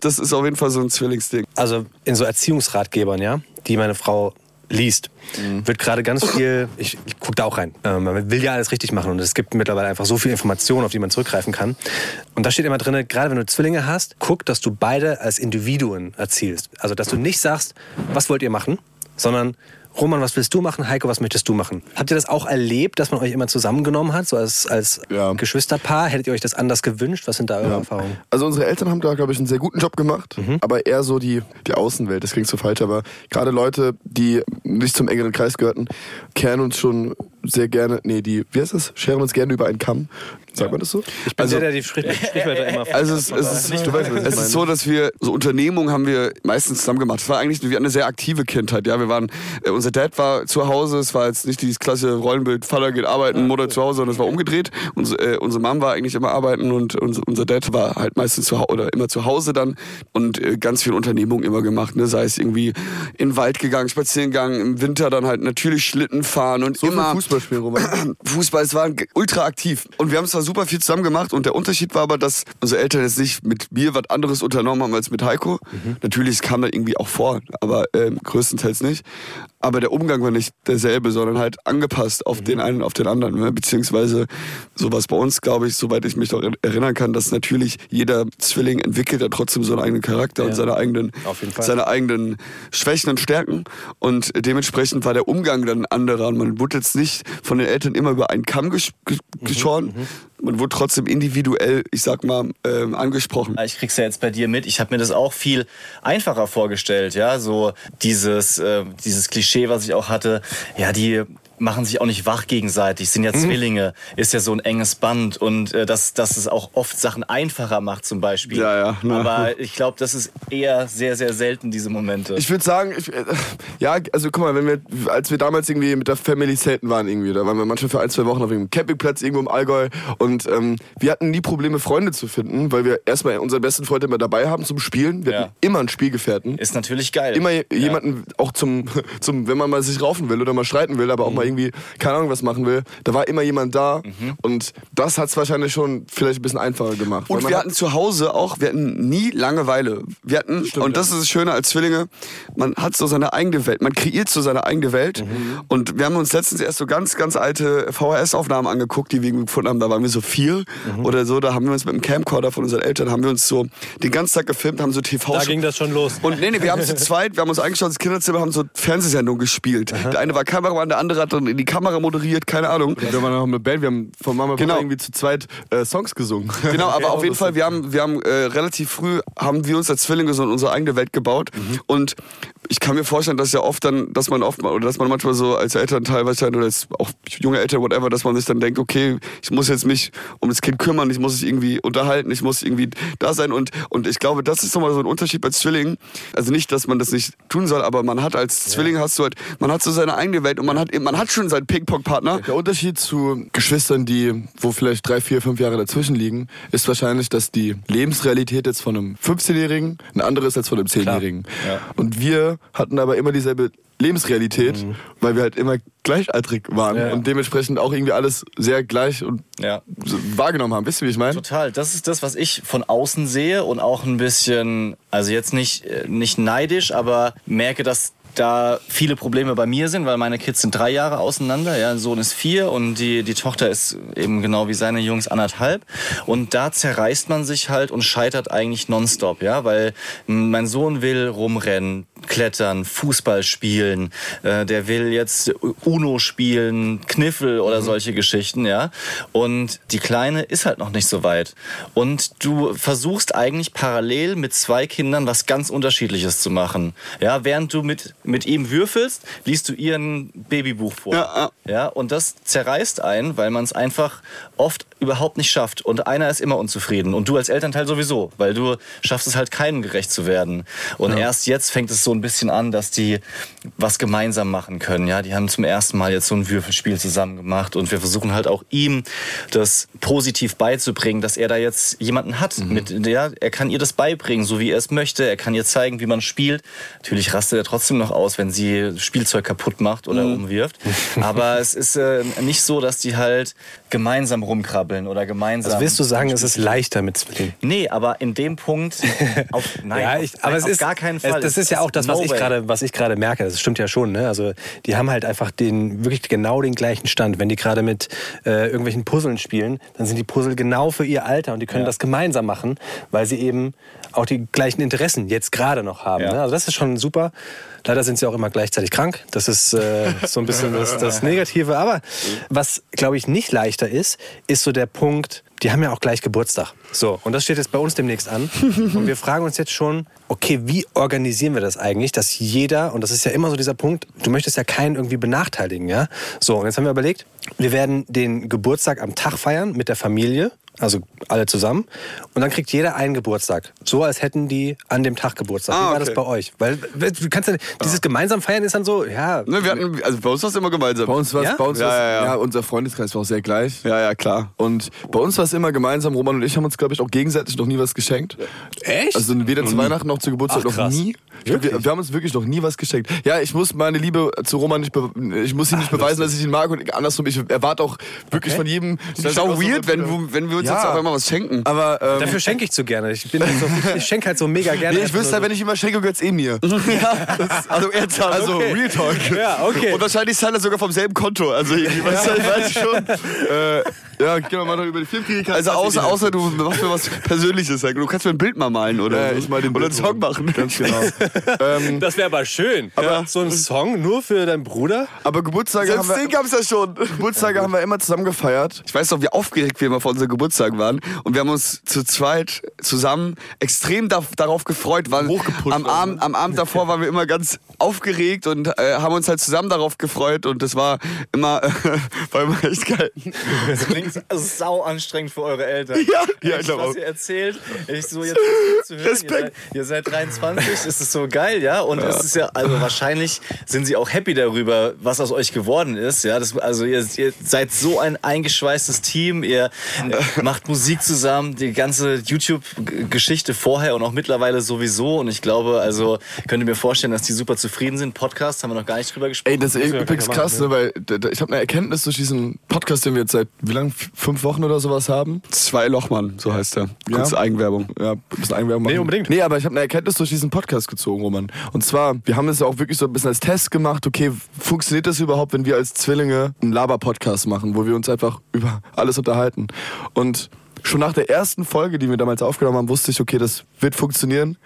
Das ist auf jeden Fall so ein Zwillingsding. Also in so Erziehungsratgebern, ja, die meine Frau liest, wird gerade ganz viel, ich, ich gucke da auch rein, ähm, man will ja alles richtig machen und es gibt mittlerweile einfach so viel Informationen, auf die man zurückgreifen kann. Und da steht immer drin, gerade wenn du Zwillinge hast, guck, dass du beide als Individuen erzielst. Also dass du nicht sagst, was wollt ihr machen, sondern Roman, was willst du machen? Heiko, was möchtest du machen? Habt ihr das auch erlebt, dass man euch immer zusammengenommen hat, so als, als Ja. Geschwisterpaar? Hättet ihr euch das anders gewünscht? Was sind da eure Erfahrungen? Also unsere Eltern haben da, glaube ich, einen sehr guten Job gemacht, aber eher so die, die Außenwelt, das klingt so falsch, aber gerade Leute, die nicht zum engeren Kreis gehörten, kehren uns schon sehr gerne, nee, die, wie heißt das, scheren uns gerne über einen Kamm. Sagt man das so? Ich bin der, der die Sprich Sprichwörter immer Also es, es, ist, du weißt, es ist so, dass wir so Unternehmungen haben wir meistens zusammen gemacht. Es war eigentlich wir hatten eine sehr aktive Kindheit. Ja, wir waren, äh, unser Dad war zu Hause. Es war jetzt nicht dieses klassische Rollenbild, Vater geht arbeiten, Mutter zu Hause, sondern es war umgedreht. Unsere, äh, unsere Mom war eigentlich immer arbeiten und unser, unser Dad war halt meistens zu Hause oder immer zu Hause dann und äh, ganz viel Unternehmungen immer gemacht. Ne? Sei es irgendwie in den Wald gegangen, spazieren gegangen, im Winter dann halt natürlich Schlitten fahren und So immer Fußball spielen, Roman. [clears throat] Fußball, es war ultra aktiv. Und wir haben zwar super viel zusammen gemacht und der Unterschied war aber, dass unsere Eltern jetzt nicht mit mir was anderes unternommen haben als mit Heiko. Natürlich, es kam da irgendwie auch vor, aber ähm, größtenteils nicht. Aber der Umgang war nicht derselbe, sondern halt angepasst auf den einen, auf den anderen. Ne? Beziehungsweise sowas bei uns, glaube ich, soweit ich mich noch erinnern kann, dass natürlich jeder Zwilling entwickelt ja trotzdem so einen eigenen Charakter und seine eigenen, seine eigenen Schwächen und Stärken. Und dementsprechend war der Umgang dann anderer. Und man wurde jetzt nicht von den Eltern immer über einen Kamm gesch ge geschoren. Man wurde trotzdem individuell, ich sag mal, ähm, angesprochen. Ich krieg's ja jetzt bei dir mit. Ich habe mir das auch viel einfacher vorgestellt, ja, so dieses äh, dieses Klischee, was ich auch hatte. Ja, die machen sich auch nicht wach gegenseitig, sind ja Mhm. Zwillinge, ist ja so ein enges Band und äh, dass, dass es auch oft Sachen einfacher macht zum Beispiel. Ja, ja, ne. Aber ich glaube, das ist eher sehr, sehr selten, diese Momente. Ich würde sagen, ich, äh, ja, also guck mal, wenn wir, als wir damals irgendwie mit der Family Zelten waren irgendwie, da waren wir manchmal für ein, zwei Wochen auf einem Campingplatz irgendwo im Allgäu und ähm, wir hatten nie Probleme, Freunde zu finden, weil wir erstmal unseren besten Freund immer dabei haben zum Spielen. Wir Ja. hatten immer einen Spielgefährten. ist natürlich geil. Immer Ja. jemanden auch zum, [laughs] zum, wenn man mal sich raufen will oder mal streiten will, aber auch mal irgendwie, keine Ahnung, was machen will, da war immer jemand da und das hat's wahrscheinlich schon vielleicht ein bisschen einfacher gemacht. Und wir hat- hatten zu Hause auch, wir hatten nie Langeweile. Wir hatten, und das ist das Schöne als Zwillinge, man hat so seine eigene Welt, man kreiert so seine eigene Welt. Und wir haben uns letztens erst so ganz, ganz alte VHS-Aufnahmen angeguckt, die wir gefunden haben. Da waren wir so vier oder so, da haben wir uns mit dem Camcorder von unseren Eltern, haben wir uns so den ganzen Tag gefilmt, haben so TV Da ging das schon los. und nee, nee, wir haben zu [laughs] zweit, wir haben uns eingeschaut ins Kinderzimmer, haben so Fernsehsendungen gespielt. Der eine war Kameramann, der andere hat dann in die Kamera moderiert, keine Ahnung. Wir waren auch eine Band, wir haben von Mama und Genau. Irgendwie zu zweit äh, Songs gesungen. [laughs] Genau, aber auf jeden Fall, wir haben, wir haben äh, relativ früh haben wir uns als Zwillinge so unsere eigene Welt gebaut. Und ich kann mir vorstellen, dass ja oft dann, dass man oft oder dass man manchmal so als Eltern teilweise oder als auch junge Eltern, whatever, dass man sich dann denkt, okay, ich muss jetzt mich um das Kind kümmern, ich muss es irgendwie unterhalten, ich muss irgendwie da sein. Und, und ich glaube, das ist nochmal so ein Unterschied bei Zwillingen. Also nicht, dass man das nicht tun soll, aber man hat als Zwilling hast du halt, man hat so seine eigene Welt und man hat, man hat schon seinen Ping-Pong-Partner. Der Unterschied zu Geschwistern, die, wo vielleicht drei, vier, fünf Jahre dazwischen liegen, ist wahrscheinlich, dass die Lebensrealität jetzt von einem 15-Jährigen eine andere ist als von einem 10-Jährigen. Und wir hatten aber immer dieselbe Lebensrealität, weil wir halt immer gleichaltrig waren Ja. und dementsprechend auch irgendwie alles sehr gleich und Ja. wahrgenommen haben. Wisst ihr, wie ich meine? Total. Das ist das, was ich von außen sehe und auch ein bisschen, also jetzt nicht, äh, nicht neidisch, aber merke, dass da viele Probleme bei mir sind, weil meine Kids sind drei Jahre auseinander. Ja, Sohn ist vier und die, die Tochter ist eben genau wie seine Jungs anderthalb. Und da zerreißt man sich halt und scheitert eigentlich nonstop, ja, weil mein Sohn will rumrennen, klettern, Fußball spielen, äh, der will jetzt Uno spielen, Kniffel oder solche Geschichten, ja. Und die Kleine ist halt noch nicht so weit. Und du versuchst eigentlich parallel mit zwei Kindern was ganz Unterschiedliches zu machen. Ja, während du mit, mit ihm würfelst, liest du ihr ein Babybuch vor. Ja, Ja, und das zerreißt einen, weil man es einfach oft überhaupt nicht schafft. Und einer ist immer unzufrieden. Und du als Elternteil sowieso, weil du schaffst es halt keinem gerecht zu werden. Und erst jetzt fängt es so ein bisschen an, dass die was gemeinsam machen können. Ja, die haben zum ersten Mal jetzt so ein Würfelspiel zusammen gemacht. Und wir versuchen halt auch ihm das positiv beizubringen, dass er da jetzt jemanden hat. Mit der, er kann ihr das beibringen, so wie er es möchte. Er kann ihr zeigen, wie man spielt. Natürlich rastet er trotzdem noch aus, wenn sie Spielzeug kaputt macht oder umwirft. Aber es ist äh, nicht so, dass die halt gemeinsam rumkrabbeln oder gemeinsam. Also willst du sagen, es ist leichter mit Zwillingen? Nee, aber in dem Punkt [laughs] auf, nein, ja, auf, ich, aber nein, es auf ist gar keinen Fall. Das ist ja auch das, was no ich gerade, was ich gerade merke. Das stimmt ja schon. Ne? Also die haben halt einfach den wirklich genau den gleichen Stand. Wenn die gerade mit äh, irgendwelchen Puzzeln spielen, dann sind die Puzzle genau für ihr Alter und die können Ja. das gemeinsam machen, weil sie eben auch die gleichen Interessen jetzt gerade noch haben. Ja. Ne? Also das ist schon super. Leider sind sie auch immer gleichzeitig krank. Das ist äh, [laughs] so ein bisschen das, das Negative. Aber was, glaube ich, nicht leichter ist, ist so der Punkt, die haben ja auch gleich Geburtstag. So, und das steht jetzt bei uns demnächst an. [laughs] Und wir fragen uns jetzt schon, okay, wie organisieren wir das eigentlich, dass jeder, und das ist ja immer so dieser Punkt, du möchtest ja keinen irgendwie benachteiligen, ja? So, und jetzt haben wir überlegt, wir werden den Geburtstag am Tag feiern mit der Familie. Also alle zusammen. Und dann kriegt jeder einen Geburtstag. So als hätten die an dem Tag Geburtstag. Ah, Wie war das bei euch? Weil du kannst ja, dieses gemeinsam feiern ist dann so, ja. Ne, wir hatten, also bei uns war es immer gemeinsam. Bei uns war Ja? bei uns Ja, war's- ja, ja. unser Freundeskreis war auch sehr gleich. Ja, ja, klar. Und bei uns war es immer gemeinsam. Roman und ich haben uns, glaube ich, auch gegenseitig noch nie was geschenkt. Echt? Also weder zu Weihnachten noch zu Geburtstag Ach, noch nie. Wir, wir haben uns wirklich noch nie was geschenkt. Ja, ich muss meine Liebe zu Roman nicht, be ich muss ihm nicht beweisen, dass ich ihn mag und andersrum. Ich erwarte auch wirklich von jedem. Das ist auch weird, wenn, du- wenn wir uns Ja. jetzt auf einmal was schenken. Aber ähm, Dafür schenke ich zu gerne. Ich, bin so, ich schenke halt so mega gerne. nee, ich wüsste, nur so- wenn ich ihm was schenke, gehört's eh mir. [laughs] also ernsthaft. Also Okay. Real Talk. Ja, okay. Und wahrscheinlich zahlt er sogar vom selben Konto. Also irgendwie, weißt du, ich weiß schon. [laughs] äh, ja, gehen wir mal noch über die Filmkritik. Also außer, außer du machst mir was Persönliches. Du kannst mir ein Bild mal malen oder Ja, so. ich mal den oder einen Song machen. Ganz genau. [laughs] [laughs] ähm, Das wäre aber schön. Aber so ein Song nur für deinen Bruder? aber Geburtstage haben Selbst wir, den gab's ja schon. [laughs] Geburtstage haben wir immer zusammen gefeiert. Ich weiß noch, wie aufgeregt wir immer vor unserem Geburtstag waren. Und wir haben uns zu zweit zusammen extrem da, darauf gefreut. Weil Hochgepusht am, waren, Abend, am Abend davor waren wir immer ganz aufgeregt und äh, haben uns halt zusammen darauf gefreut. Und das war immer, [laughs] war immer echt geil. Das klingt sau anstrengend für eure Eltern. Ja, ja, Echt, ich glaub was ihr erzählt. Ich so jetzt zu hören, ihr Respekt. seid, ihr seid 23, ist es so geil, ja? Und es ist ja, also wahrscheinlich sind sie auch happy darüber, was aus euch geworden ist, ja? Das, also ihr, ihr seid so ein eingeschweißtes Team, ihr äh, [laughs] macht Musik zusammen, die ganze YouTube-Geschichte vorher und auch mittlerweile sowieso. Und ich glaube, also könnt ihr mir vorstellen, dass die super zufrieden sind. Podcast haben wir noch gar nicht drüber gesprochen. Ey, das ist wir übrigens krass, ne, weil ich habe eine Erkenntnis durch diesen Podcast, den wir jetzt seit wie lang? F- Fünf Wochen oder sowas haben. Zwei Lochmann, so heißt er. Kurze Ja. Eigenwerbung. Ja, ein bisschen Eigenwerbung machen. Nee, unbedingt. Nee, aber ich habe eine Erkenntnis durch diesen Podcast gezogen, Roman. Und zwar, wir haben es ja auch wirklich so ein bisschen als Test gemacht. Okay, funktioniert das überhaupt, wenn wir als Zwillinge einen Laber-Podcast machen, wo wir uns einfach über alles unterhalten? Und schon nach der ersten Folge, die wir damals aufgenommen haben, wusste ich, okay, das wird funktionieren.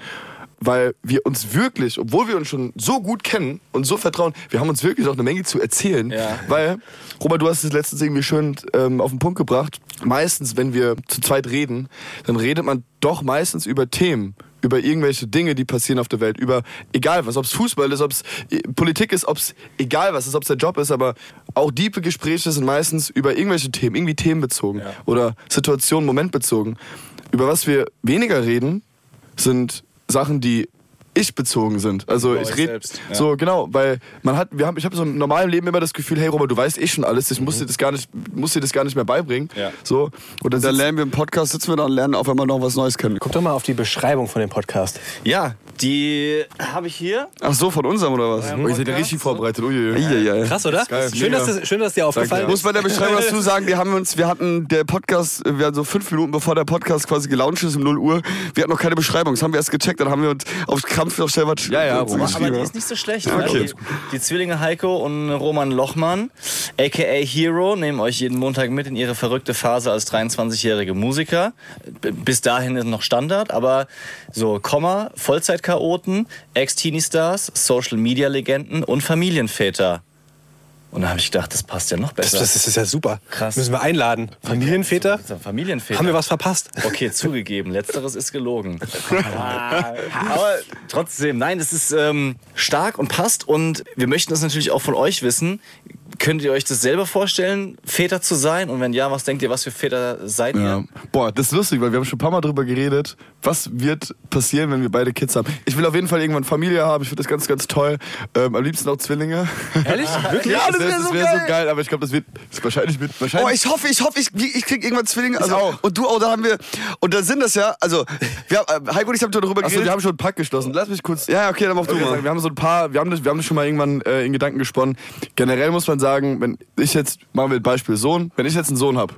Weil wir uns wirklich, obwohl wir uns schon so gut kennen und so vertrauen, wir haben uns wirklich auch eine Menge zu erzählen. Ja. Weil, Robert, du hast es letztens irgendwie schön ähm, auf den Punkt gebracht. Meistens, wenn wir zu zweit reden, dann redet man doch meistens über Themen, über irgendwelche Dinge, die passieren auf der Welt, über egal was, ob es Fußball ist, ob es Politik ist, ob es egal was ist, ob es der Job ist, aber auch diepe Gespräche sind meistens über irgendwelche Themen, irgendwie themenbezogen oder Situationen, momentbezogen. Über was wir weniger reden, sind Sachen, die ich bezogen sind. Also ich rede selbst, ja. so genau, weil man hat, wir haben, ich habe so im normalen Leben immer das Gefühl, hey Robert, du weißt eh schon alles, ich muss dir das gar nicht, muss dir das gar nicht mehr beibringen. Ja. So und dann Da sitzt- lernen wir im Podcast, sitzen wir da und lernen auf einmal noch was Neues kennen. Guck doch mal auf die Beschreibung von dem Podcast. Ja, die habe ich hier. Ach so, von unserem oder was? Oh, ihr seid ja richtig vorbereitet. Uiuiui. Eieiei. Krass, oder? geil. Schön, dass das, schön, dass dir aufgefallen Muss ist. bei der Beschreibung dazu [laughs] sagen, wir haben uns, wir hatten der Podcast, wir hatten so fünf Minuten bevor der Podcast quasi gelauncht ist um 0 Uhr, wir hatten noch keine Beschreibung. Das haben wir erst gecheckt, dann haben wir uns aufs Kampf noch schnell was Ja, ja, Roman. Aber die ist nicht so schlecht. Okay. Die, die Zwillinge Heiko und Roman Lochmann, aka Hero, nehmen euch jeden Montag mit in ihre verrückte Phase als 23-jährige Musiker. Bis dahin ist noch Standard, aber so Komma, Vollzeit-Chaoten, Ex-Teenie-Stars, Social-Media-Legenden und Familienväter. Und da habe ich gedacht, das passt ja noch Das, besser. das ist ja super. Krass. Müssen wir einladen. Familienväter? Das Familienväter. Haben wir was verpasst? Okay, zugegeben. Letzteres ist gelogen. [laughs] Aber trotzdem, nein, es ist ähm, stark und passt. Und wir möchten das natürlich auch von euch wissen. Könnt ihr euch das selber vorstellen, Väter zu sein? Und wenn ja, was denkt ihr, was für Väter seid ihr? Ja. Boah, das ist lustig, weil wir haben schon ein paar Mal drüber geredet, was wird passieren, wenn wir beide Kids haben. Ich will auf jeden Fall irgendwann Familie haben, ich finde das ganz, ganz toll. Ähm, am liebsten auch Zwillinge. Ehrlich? [laughs] Wirklich? Ja, das wär wäre so so, wär geil. so geil, aber ich glaube, das wird das wahrscheinlich wird Oh, wahrscheinlich. ich hoffe, ich hoffe, ich, ich krieg irgendwann Zwillinge. Also, auch. Und du auch, da haben wir. Und da sind das ja, also, wir, haben- äh, Heiko und ich haben darüber Achso, geredet. wir haben schon einen Pakt geschlossen. Lass mich kurz. ja, okay, dann mach du Okay, mal. sagen, wir haben so ein paar, wir haben das, wir haben das schon mal irgendwann äh, in Gedanken gesponnen. Generell muss man sagen, wenn ich jetzt, machen wir ein Beispiel Sohn, wenn ich jetzt einen Sohn habe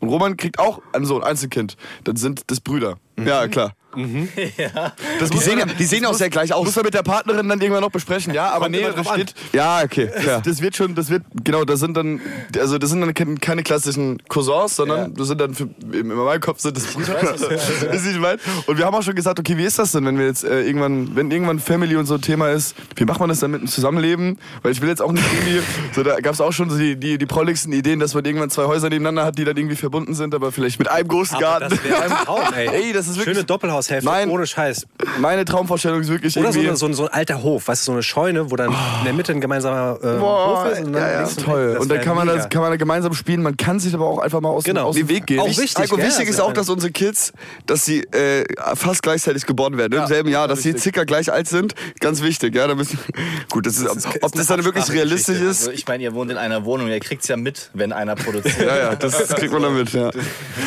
und Roman kriegt auch einen Sohn, Einzelkind, dann sind das Brüder. Ja, klar. [laughs] Das Die sehen, ja, die sehen auch sehr gleich aus. Muss man mit der Partnerin dann irgendwann noch besprechen, ja, aber Kommt nee, das an. steht, Ja, okay. Ja. das wird schon, das wird, genau, das sind dann, also das sind dann keine, klassischen Cousins, sondern das sind dann, für, in meinem Kopf sind das Brüder. Ist nicht weit. Und wir haben auch schon gesagt, okay, wie ist das denn, wenn wir jetzt äh, irgendwann, wenn irgendwann Family und so ein Thema ist, wie macht man das dann mit dem Zusammenleben? Weil ich will jetzt auch nicht irgendwie, [laughs] so da gab es auch schon so die, die, die prolligsten Ideen, dass man irgendwann zwei Häuser nebeneinander hat, die dann irgendwie verbunden sind, aber vielleicht mit einem großen Aber Garten. das wäre ein Traum, ey. [laughs] Ey, das ist wirklich- Schöne Doppelhaushälfte, Mein- ohne Scheiß. Meine Traumvorstellung ist wirklich Oder so, irgendwie... eine, so, ein, so ein alter Hof, weißt du, so eine Scheune, wo dann in der Mitte ein gemeinsamer äh, Boah, Hof ist. Und dann ja, ja, toll. Das Und dann kann man, mega. das, kann man da gemeinsam spielen. Man kann sich aber auch einfach mal aus, Genau. dem, aus dem Weg gehen. Auch Ich- wichtig, Heiko, gell? wichtig ist Also, auch, dass unsere Kids, dass sie äh, fast gleichzeitig geboren werden, im selben Jahr, dass sie circa gleich alt sind. Ganz wichtig, ja. Da müssen, gut, das ist, ist- ob, ist ob das dann wirklich realistisch ist. Also ich meine, ihr wohnt in einer Wohnung, ihr kriegt's ja mit, wenn einer produziert. Ja, ja, das kriegt man damit, ja.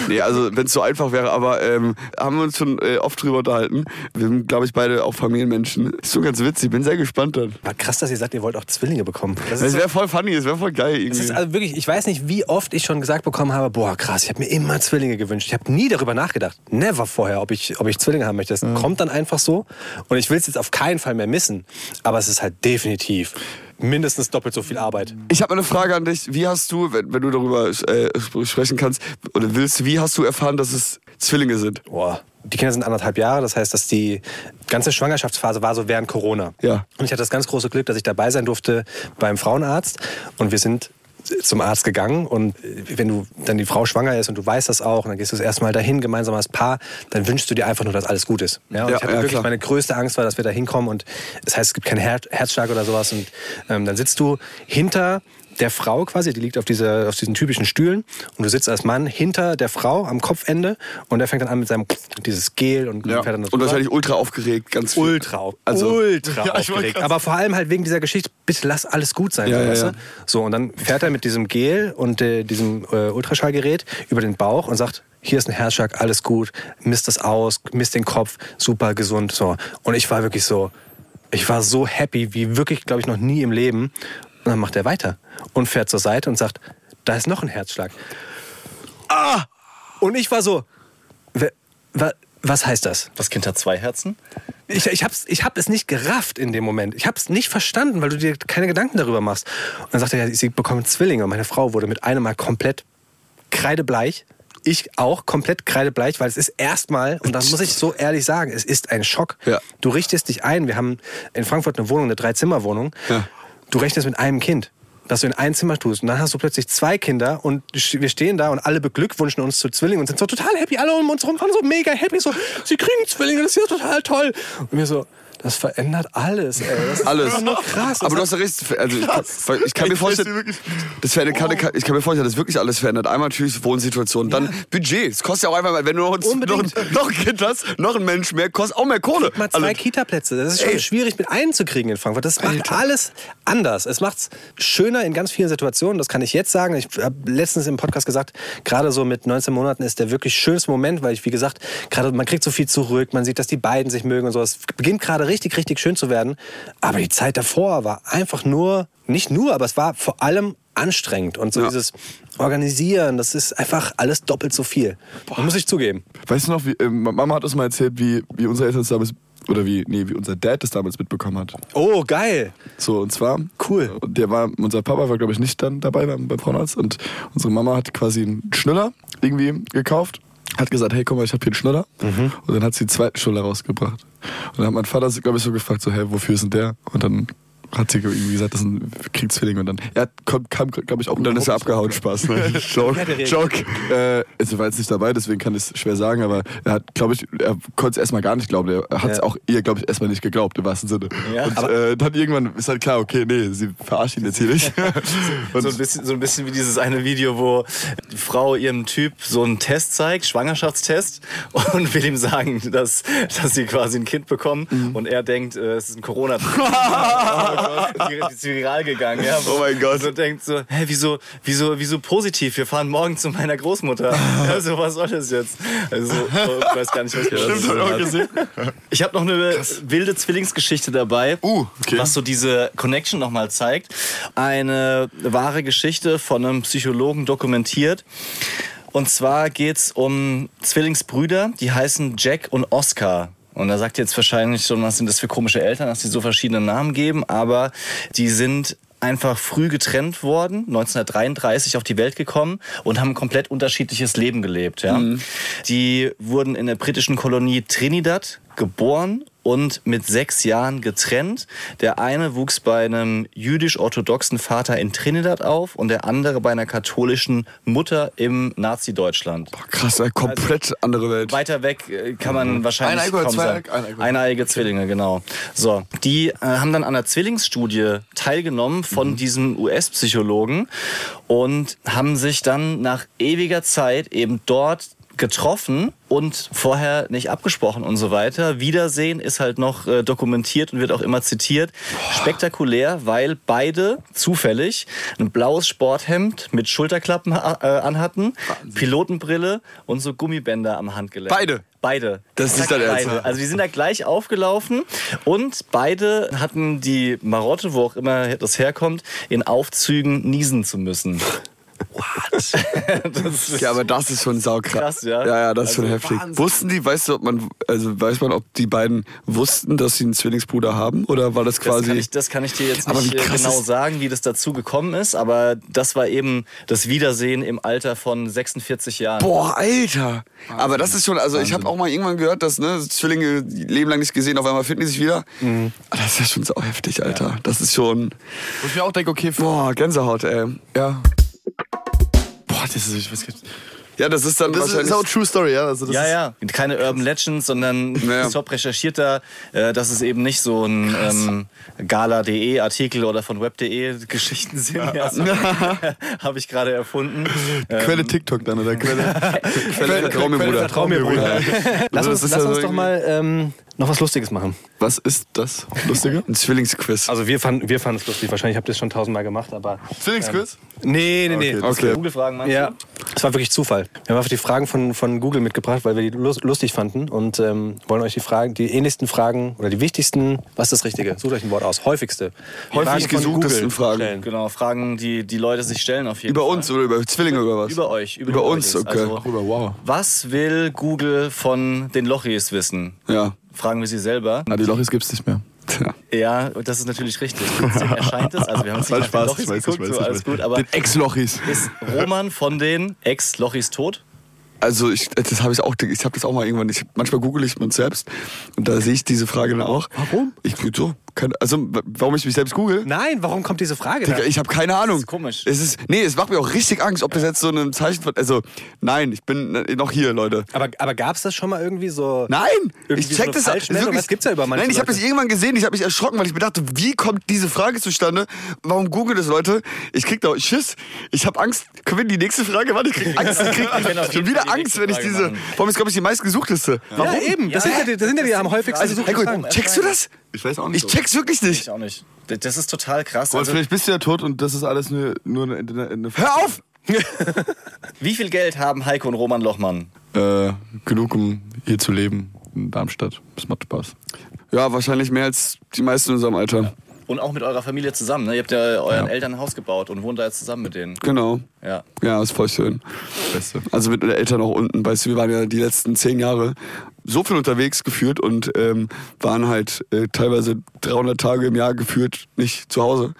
Nee, also wenn es so einfach wäre, aber ähm, haben wir uns schon äh, oft drüber unterhalten. Wir sind, glaube ich, beide auch Familienmenschen. Ist schon ganz witzig, bin sehr gespannt dann. War krass, dass ihr sagt, ihr wollt auch Zwillinge bekommen. Das Es ist, so, wäre voll funny, es wäre voll geil das irgendwie. ist also wirklich, ich weiß nicht, wie oft ich schon gesagt bekommen habe, boah, krass, ich habe mir immer Zwillinge gewünscht. Ich habe nie darüber nachgedacht. Never vorher, ob ich, ob ich Zwillinge haben möchte. Das kommt dann einfach so. Und ich will es jetzt auf keinen Fall mehr missen. Aber es ist halt definitiv mindestens doppelt so viel Arbeit. Ich habe eine Frage an dich. Wie hast du, wenn, wenn du darüber äh, sp- sprechen kannst oder willst, wie hast du erfahren, dass es Zwillinge sind? Boah. Die Kinder sind anderthalb Jahre, das heißt, dass die ganze Schwangerschaftsphase war so während Corona. Ja. Und ich hatte das ganz große Glück, dass ich dabei sein durfte beim Frauenarzt. Und wir sind zum Arzt gegangen und wenn du dann die Frau schwanger ist und du weißt das auch und dann gehst du das erste Mal dahin gemeinsam als Paar, dann wünschst du dir einfach nur, dass alles gut ist. Ja, und Ja, ich hatte ja, wirklich klar. meine größte Angst war, dass wir da hinkommen und das heißt, es gibt keinen Her Herzschlag oder sowas und ähm, dann sitzt du hinter der Frau quasi, die liegt auf, diese, auf diesen typischen Stühlen und du sitzt als Mann hinter der Frau am Kopfende und der fängt dann an mit seinem dieses Gel und Ja. fährt dann da Und wahrscheinlich ultra aufgeregt, ganz viel. Ultra, Also- ultra [laughs] Ja, aufgeregt. Aber vor allem halt wegen dieser Geschichte, bitte lass alles gut sein. Ja, so, ja, so, und dann fährt er mit diesem Gel und äh, diesem äh, Ultraschallgerät über den Bauch und sagt, hier ist ein Herzschlag, alles gut, misst das aus, misst den Kopf, super gesund. So. Und ich war wirklich so, ich war so happy, wie wirklich, glaube ich, noch nie im Leben. Und dann macht er weiter und fährt zur Seite und sagt, da ist noch ein Herzschlag. Ah! Und ich war so, "Wer- wa- was heißt das? Das Kind hat zwei Herzen. Ich, ich, hab's, ich hab es nicht gerafft in dem Moment. Ich hab's nicht verstanden, weil du dir keine Gedanken darüber machst. Und dann sagte er, ja, sie bekommen Zwillinge. Und meine Frau wurde mit einem Mal komplett kreidebleich. Ich auch komplett kreidebleich, weil es ist erstmal, und das muss ich so ehrlich sagen, es ist ein Schock. Ja. Du richtest dich ein. Wir haben in Frankfurt eine Wohnung, eine Dreizimmerwohnung. Ja. Du rechnest mit einem Kind, dass du in ein Zimmer tust. Und dann hast du plötzlich zwei Kinder und wir stehen da und alle beglückwünschen uns zu Zwillingen und sind so total happy. Alle um uns rum waren so mega happy. So, sie kriegen Zwillinge, das ist ja total toll. Und wir so, das verändert alles, ey. Das ist Alles. nur krass. Aber du hast ja recht. Also ich, kann, ich kann mir vorstellen, das verändert, kann, ich kann mir vorstellen, dass wirklich alles verändert. Einmal natürlich Wohnsituation, dann Budget. Es kostet ja auch einfach, wenn du noch ein, noch, noch hast, noch ein Mensch mehr, kostet auch mehr Kohle. mal zwei Also, Kita-Plätze. Das ist schon Ey. schwierig mit einzukriegen in Frankfurt. Das macht alles anders. Es macht es schöner in ganz vielen Situationen. Das kann ich jetzt sagen. Ich habe letztens im Podcast gesagt, gerade so mit 19 Monaten ist der wirklich schönste Moment, weil ich, wie gesagt, gerade man kriegt so viel zurück. Man sieht, dass die beiden sich mögen und so. Es beginnt gerade richtig, richtig schön zu werden. Aber die Zeit davor war einfach nur, nicht nur, aber es war vor allem anstrengend. Und so Ja. dieses Organisieren, das ist einfach alles doppelt so viel. Muss ich zugeben. Weißt du noch, wie, äh, Mama hat uns mal erzählt, wie, wie unsere Eltern damals oder wie, nee, wie unser Dad das damals mitbekommen hat. Oh, geil. So, und zwar. Cool. Und der war, unser Papa war, glaube ich, nicht dann dabei beim, beim Frauenarzt. Und unsere Mama hat quasi einen Schnuller irgendwie gekauft. Hat gesagt, hey, guck mal, ich habe hier einen Schnuller. Und dann hat sie den zweiten Schnuller rausgebracht. Und dann hat mein Vater, glaube ich, so gefragt, so, hey, wofür ist denn der? Und dann hat sie irgendwie gesagt, das ist ein Kriegszwilling. Und dann, er kam, kam glaube ich, auch Und dann ist er abgehauen, Spaß. Ne? [laughs] Joke. Joke. Äh, also war jetzt nicht dabei, deswegen kann ich es schwer sagen, aber er hat, glaube ich, er konnte es erstmal gar nicht glauben. Er hat es Ja. auch ihr, glaube ich, erstmal nicht geglaubt, im wahrsten Sinne. Ja. und äh, dann irgendwann ist halt klar, okay, nee, sie verarscht ihn jetzt hier nicht. [laughs] [laughs] So ein, bisschen, so ein bisschen wie dieses eine Video, wo die Frau ihrem Typ so einen Test zeigt, Schwangerschaftstest, und will ihm sagen, dass, dass sie quasi ein Kind bekommen. Mhm. Und er denkt, äh, es ist ein corona Gott, die ist viral gegangen. Ja, Oh mein Gott. So denkt so, hä, wieso, wieso, wieso positiv? Wir fahren morgen zu meiner Großmutter. [laughs] Also, was soll das jetzt? Also, oh, ich weiß gar nicht, was ich Stimmt, hab ich auch gesehen. ich habe noch eine wilde Zwillingsgeschichte dabei, Uh, okay. was so diese Connection nochmal zeigt. Eine wahre Geschichte von einem Psychologen dokumentiert. Und zwar geht's um Zwillingsbrüder, die heißen Jack und Oscar. Und da sagt jetzt wahrscheinlich schon, was sind das für komische Eltern, dass die so verschiedene Namen geben, aber die sind einfach früh getrennt worden, 1933 auf die Welt gekommen und haben ein komplett unterschiedliches Leben gelebt. Ja? Die wurden in der britischen Kolonie Trinidad geboren und mit sechs Jahren getrennt. Der eine wuchs bei einem jüdisch-orthodoxen Vater in Trinidad auf und der andere bei einer katholischen Mutter im Nazi-Deutschland. Krass, eine komplett andere Welt. Weiter weg äh, kann man wahrscheinlich Eineige sagen. Zweieig? Eineige. Eineige Zwillinge, genau. So, die äh, haben dann an einer Zwillingsstudie teilgenommen von diesem US-Psychologen und haben sich dann nach ewiger Zeit eben dort getroffen und vorher nicht abgesprochen und so weiter. Wiedersehen ist halt noch äh, dokumentiert und wird auch immer zitiert. Spektakulär, weil beide zufällig ein blaues Sporthemd mit Schulterklappen äh, anhatten, Pilotenbrille und so Gummibänder am Handgelenk. Beide? Beide. Das ist dein Ernst? Also die sind da gleich aufgelaufen und beide hatten die Marotte, wo auch immer das herkommt, in Aufzügen niesen zu müssen. [laughs] das ist Ja, aber das ist schon saukrass. Krass, ja. Ja, ja, das ist schon Also heftig. Wahnsinn. Wussten die, weißt du, ob man, also weiß man, ob die beiden wussten, dass sie einen Zwillingsbruder haben? Oder war das Das quasi. kann, ich, das kann ich dir jetzt nicht äh, genau sagen, wie das dazu gekommen ist, aber das war eben das Wiedersehen im Alter von 46 Jahren. Boah, Alter! Aber das ist schon, also ich habe auch mal irgendwann gehört, dass ne, Zwillinge die leben lang nicht gesehen, auf einmal finden die sich wieder. Aber Das ist ja schon so heftig, Alter. Das ist schon. Wo ich mir auch denke, okay, Boah, Gänsehaut, ey. Ja. Das ist, ich weiß nicht. Ja, das ist dann Das ist, wahrscheinlich. ist auch True Story, ja. Also das Ja, ist, ja. Keine Urban Legends, sondern Ja. Top recherchiert da. Äh, dass es eben nicht so ein ähm, Gala.de Artikel oder von Web.de Geschichten sind. Ja. [laughs] Habe ich gerade erfunden. Ähm, Quelle TikTok dann oder Quelle. [laughs] Quelle, vertrau mir, Bruder. Vertrau mir, Bruder. Lass uns, Das ist lass uns doch mal ähm, noch was Lustiges machen. Was ist das Lustige? Ein Zwillingsquiz. Also wir fanden wir fanden es lustig. Wahrscheinlich habt ihr es schon tausendmal gemacht, aber... Zwillingsquiz? Nee, nee, nee. Okay, okay. Google-Fragen meinst Ja, du? es war wirklich Zufall. Wir haben einfach die Fragen von, von Google mitgebracht, weil wir die lus- lustig fanden und ähm, wollen euch die Fragen, die ähnlichsten Fragen oder die wichtigsten, was ist das Richtige? Sucht euch ein Wort aus. Häufigste. Die Häufig gesuchtesten Fragen. stellen. Genau, Fragen, die die Leute sich stellen auf jeden Über Fall. uns oder über Zwillinge oder was? Über euch. Über, Über uns, Lochis. okay. Also, Ach, über wow. was will Google von den Lochis wissen? Ja. Fragen wir sie selber. Na, die Lochis gibt's nicht mehr. Tja. Ja, das ist natürlich richtig. 15 erscheint es. Also wir haben es nicht Spaß, Lochis ich weiß, geguckt, ich weiß, so ich alles weiß. gut. Aber Den Ex-Lochis. ist Roman von den Ex-Lochis tot? Also ich, das habe ich auch, ich habe das auch mal irgendwann. Ich, manchmal google ich mich selbst und da sehe ich diese Frage dann auch. Warum? Ich so, also warum ich mich selbst google? Nein, warum kommt diese Frage da? Digga, ich habe keine Ahnung. ist komisch. Es ist, nee, es macht mir auch richtig Angst, ob das jetzt so ein Zeichen von. Also, nein, ich bin äh, noch hier, Leute. Aber, aber gab es das schon mal irgendwie so... Nein! Irgendwie ich check so das wirklich- Das gibt's ja über manche Nein, ich habe das irgendwann gesehen, ich habe mich erschrocken, weil ich mir dachte, wie kommt diese Frage zustande? Warum google das, Leute? Ich krieg da Schiss. Ich habe Angst. Können wir die nächste Frage? Warte, ich krieg [laughs] Angst. Ich krieg schon wieder Angst, wenn ich diese. machen. Warum ist, glaube ich, die meistgesuchteste? Warum? Ja, eben. Das, sind ja die, das sind ja die am häufigsten Also, Fragen. checkst du das? Ich weiß auch Ich check's wirklich nicht. Ich auch nicht. Das ist total krass. Aber Also, vielleicht bist du ja tot und das ist alles nur, nur eine, eine, eine Hör auf! [laughs] wie viel Geld haben Heiko und Roman Lochmann? äh, genug, um hier zu leben in Darmstadt. Das macht Spaß. Ja, wahrscheinlich mehr als die meisten in unserem Alter. Und auch mit eurer Familie zusammen. Ne? Ihr habt ja euren Eltern ein Haus gebaut und wohnt da jetzt zusammen mit denen. Genau. Ja. Ja, ist voll schön. Beste. Also mit den Eltern auch unten, weißt du, wir waren ja die letzten zehn Jahre so viel unterwegs geführt und ähm, waren halt äh, teilweise 300 Tage im Jahr geführt nicht zu Hause.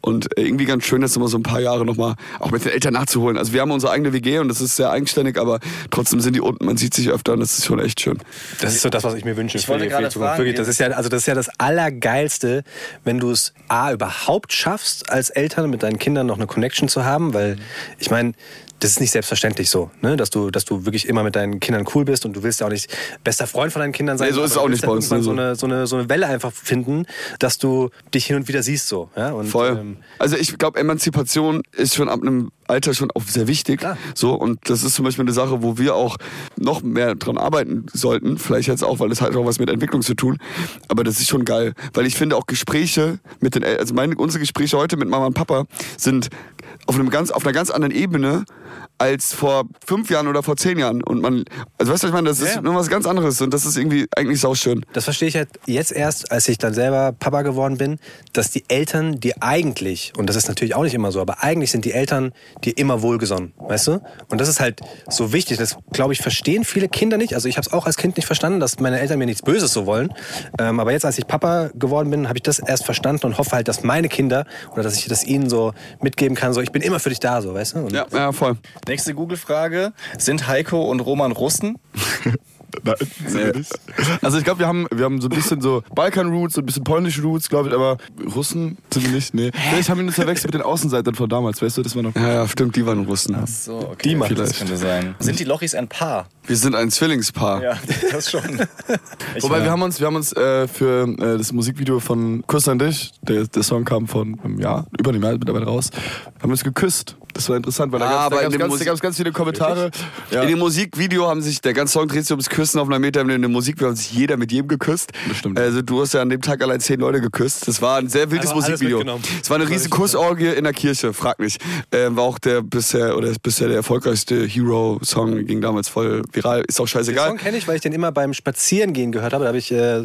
Und äh, irgendwie ganz schön, das immer so ein paar Jahre nochmal auch mit den Eltern nachzuholen. Also wir haben unsere eigene WG und das ist sehr eigenständig, aber trotzdem sind die unten, man sieht sich öfter und das ist schon echt schön. Das ist so das, was ich mir wünsche Ich für, wollte die, für die gerade fragen, Wirklich, das ist ja, also das ist ja das Allergeilste, wenn du es A überhaupt schaffst, als Eltern mit deinen Kindern noch eine Connection zu haben, weil ich meine, das ist nicht selbstverständlich so, ne? dass, du, dass du wirklich immer mit deinen Kindern cool bist und du willst ja auch nicht bester Freund von deinen Kindern sein. Nee, so ist es auch nicht bei uns, dann ne, So, eine, so, eine, so eine Welle einfach finden, dass du dich hin und wieder siehst. So, ja? und, Voll. ähm, also ich glaube, Emanzipation ist schon ab einem Alter schon auch sehr wichtig. Klar. So und das ist zum Beispiel eine Sache, wo wir auch noch mehr dran arbeiten sollten. Vielleicht jetzt auch, weil das hat auch was mit Entwicklung zu tun. Aber das ist schon geil, weil ich finde auch Gespräche mit den, El also meine unsere Gespräche heute mit Mama und Papa sind auf einem ganz auf einer ganz anderen Ebene als vor fünf Jahren oder vor zehn Jahren. Und man, also weißt du, ich meine, das ist Ja. nur was ganz anderes und das ist irgendwie eigentlich sauschön. Das verstehe ich halt jetzt erst, als ich dann selber Papa geworden bin, dass die Eltern, die eigentlich, und das ist natürlich auch nicht immer so, aber eigentlich sind die Eltern dir immer wohlgesonnen, weißt du? Und das ist halt so wichtig. Das, glaube ich, verstehen viele Kinder nicht. Also ich habe es auch als Kind nicht verstanden, dass meine Eltern mir nichts Böses so wollen. Ähm, aber jetzt, als ich Papa geworden bin, habe ich das erst verstanden und hoffe halt, dass meine Kinder oder dass ich das ihnen so mitgeben kann, so ich bin immer für dich da, so, weißt du? Und Ja, ja, voll. Nächste Google-Frage. Sind Heiko und Roman Russen? [laughs] Nee. Also ich glaube, wir haben, wir haben so ein bisschen so Balkan-Roots, so ein bisschen polnische Roots, glaube ich, aber Russen sind wir nicht, nee. Vielleicht haben wir uns verwechselt mit den Außenseitern von damals, weißt du, das war noch... Ja, ja, stimmt, die waren Russen. So, okay. Die mal. Das könnte sein. Sind die Lochis ein Paar? Wir sind ein Zwillingspaar. Ja, das schon. [laughs] Ich Wobei wir haben uns, wir haben uns äh, für äh, das Musikvideo von Kuss an dich, der, der Song kam von einem Jahr, über einem Jahr mittlerweile raus, haben uns geküsst. Das war interessant, weil da Ah, gab aber in es ganz, da ganz viele Kommentare. [laughs] Ja. In dem Musikvideo haben sich, der ganze Song dreht sich ums Küssen auf einer Meter. In dem Musikvideo haben sich jeder mit jedem geküsst. Bestimmt. Also du hast ja an dem Tag allein zehn Leute geküsst. Das war ein sehr wildes Musikvideo. Es war eine riesen Kussorgie in der Kirche, frag mich. Ähm, war auch der bisher, oder ist bisher der erfolgreichste Hero-Song, ging damals voll viral. Ist auch Den scheißegal. Song kenne ich, weil ich den immer beim Spazierengehen gehört habe. Da habe ich äh.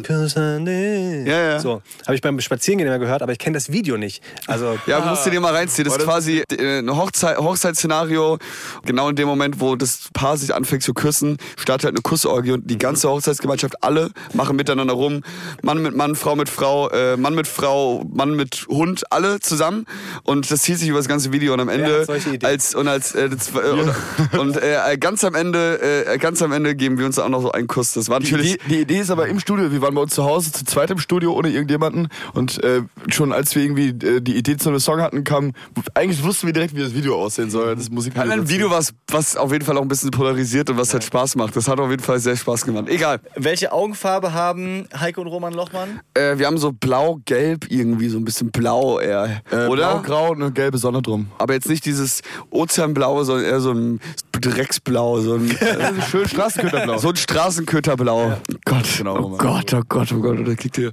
Ja, ja. So, habe ich beim Spazierengehen immer gehört, aber ich kenne das Video nicht. Also Ja, musst du dir mal reinziehen. Das ist quasi äh, ein Hochzeit, Hochzeitsszenario. Genau in dem Moment, wo das Paar sich anfängt zu küssen, startet halt eine Kussorgie und die ganze Hochzeitsgemeinschaft, alle machen miteinander rum. Mann mit Mann, Frau mit Frau, äh, Mann mit Frau, Mann mit Hund, alle zusammen. Und das zieht sich über das ganze Video und am Ende als und als äh, das, äh, [laughs] und, und äh, ganz am Ende, äh, ganz am Ende geben wir uns auch noch so einen Kuss. Das war Die, natürlich. die, die Idee ist aber im Studio. Wir waren bei uns zu Hause zu zweit im Studio ohne irgendjemanden und äh, schon als wir irgendwie äh, die Idee zu einem Song hatten, kam eigentlich wussten wir direkt, wie das Video aussehen soll. Das Musikvideo. ein dazu. Video, was, was auf jeden Fall auch ein bisschen polarisiert und was halt Spaß macht. Das hat auf jeden Fall sehr Spaß gemacht. Egal. Welche Augenfarbe haben Heiko und Roman Lochmann? Äh, wir haben so blau-gelb irgendwie, so ein bisschen blau eher. Äh, Oder? Blau-grau und eine gelbe Sonne drum. Aber jetzt nicht dieses Ozeanblau, sondern eher so ein Drecksblau, so ein, [laughs] äh, Schön Straßenköterblau. so ein Straßenköterblau. Gott, Genau, oh Roman. Gott, oh Gott, oh Gott, da kriegt ihr.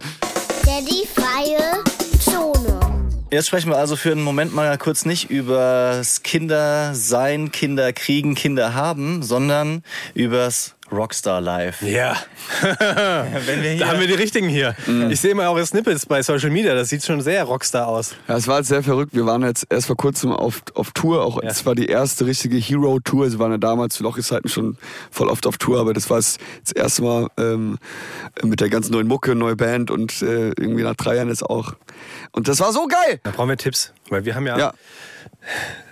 Daddy freie. Jetzt sprechen wir also für einen Moment mal kurz nicht übers Kindersein, Kinder kriegen, Kinder haben, sondern übers Rockstar Life. Ja. [laughs] Wenn wir hier Da haben wir die richtigen hier. Ich sehe mal eure Snippets bei Social Media. Das sieht schon sehr Rockstar aus. Ja, es war halt sehr verrückt. Wir waren jetzt erst vor kurzem auf, auf Tour. Auch Ja. es war die erste richtige Hero-Tour. Sie waren ja damals zu Lochis-Zeiten schon voll oft auf Tour, aber das war das, das erste Mal ähm, mit der ganzen neuen Mucke, neue Band und äh, irgendwie nach drei Jahren jetzt auch. Und das war so geil! Da brauchen wir Tipps. Weil wir haben ja. Ja.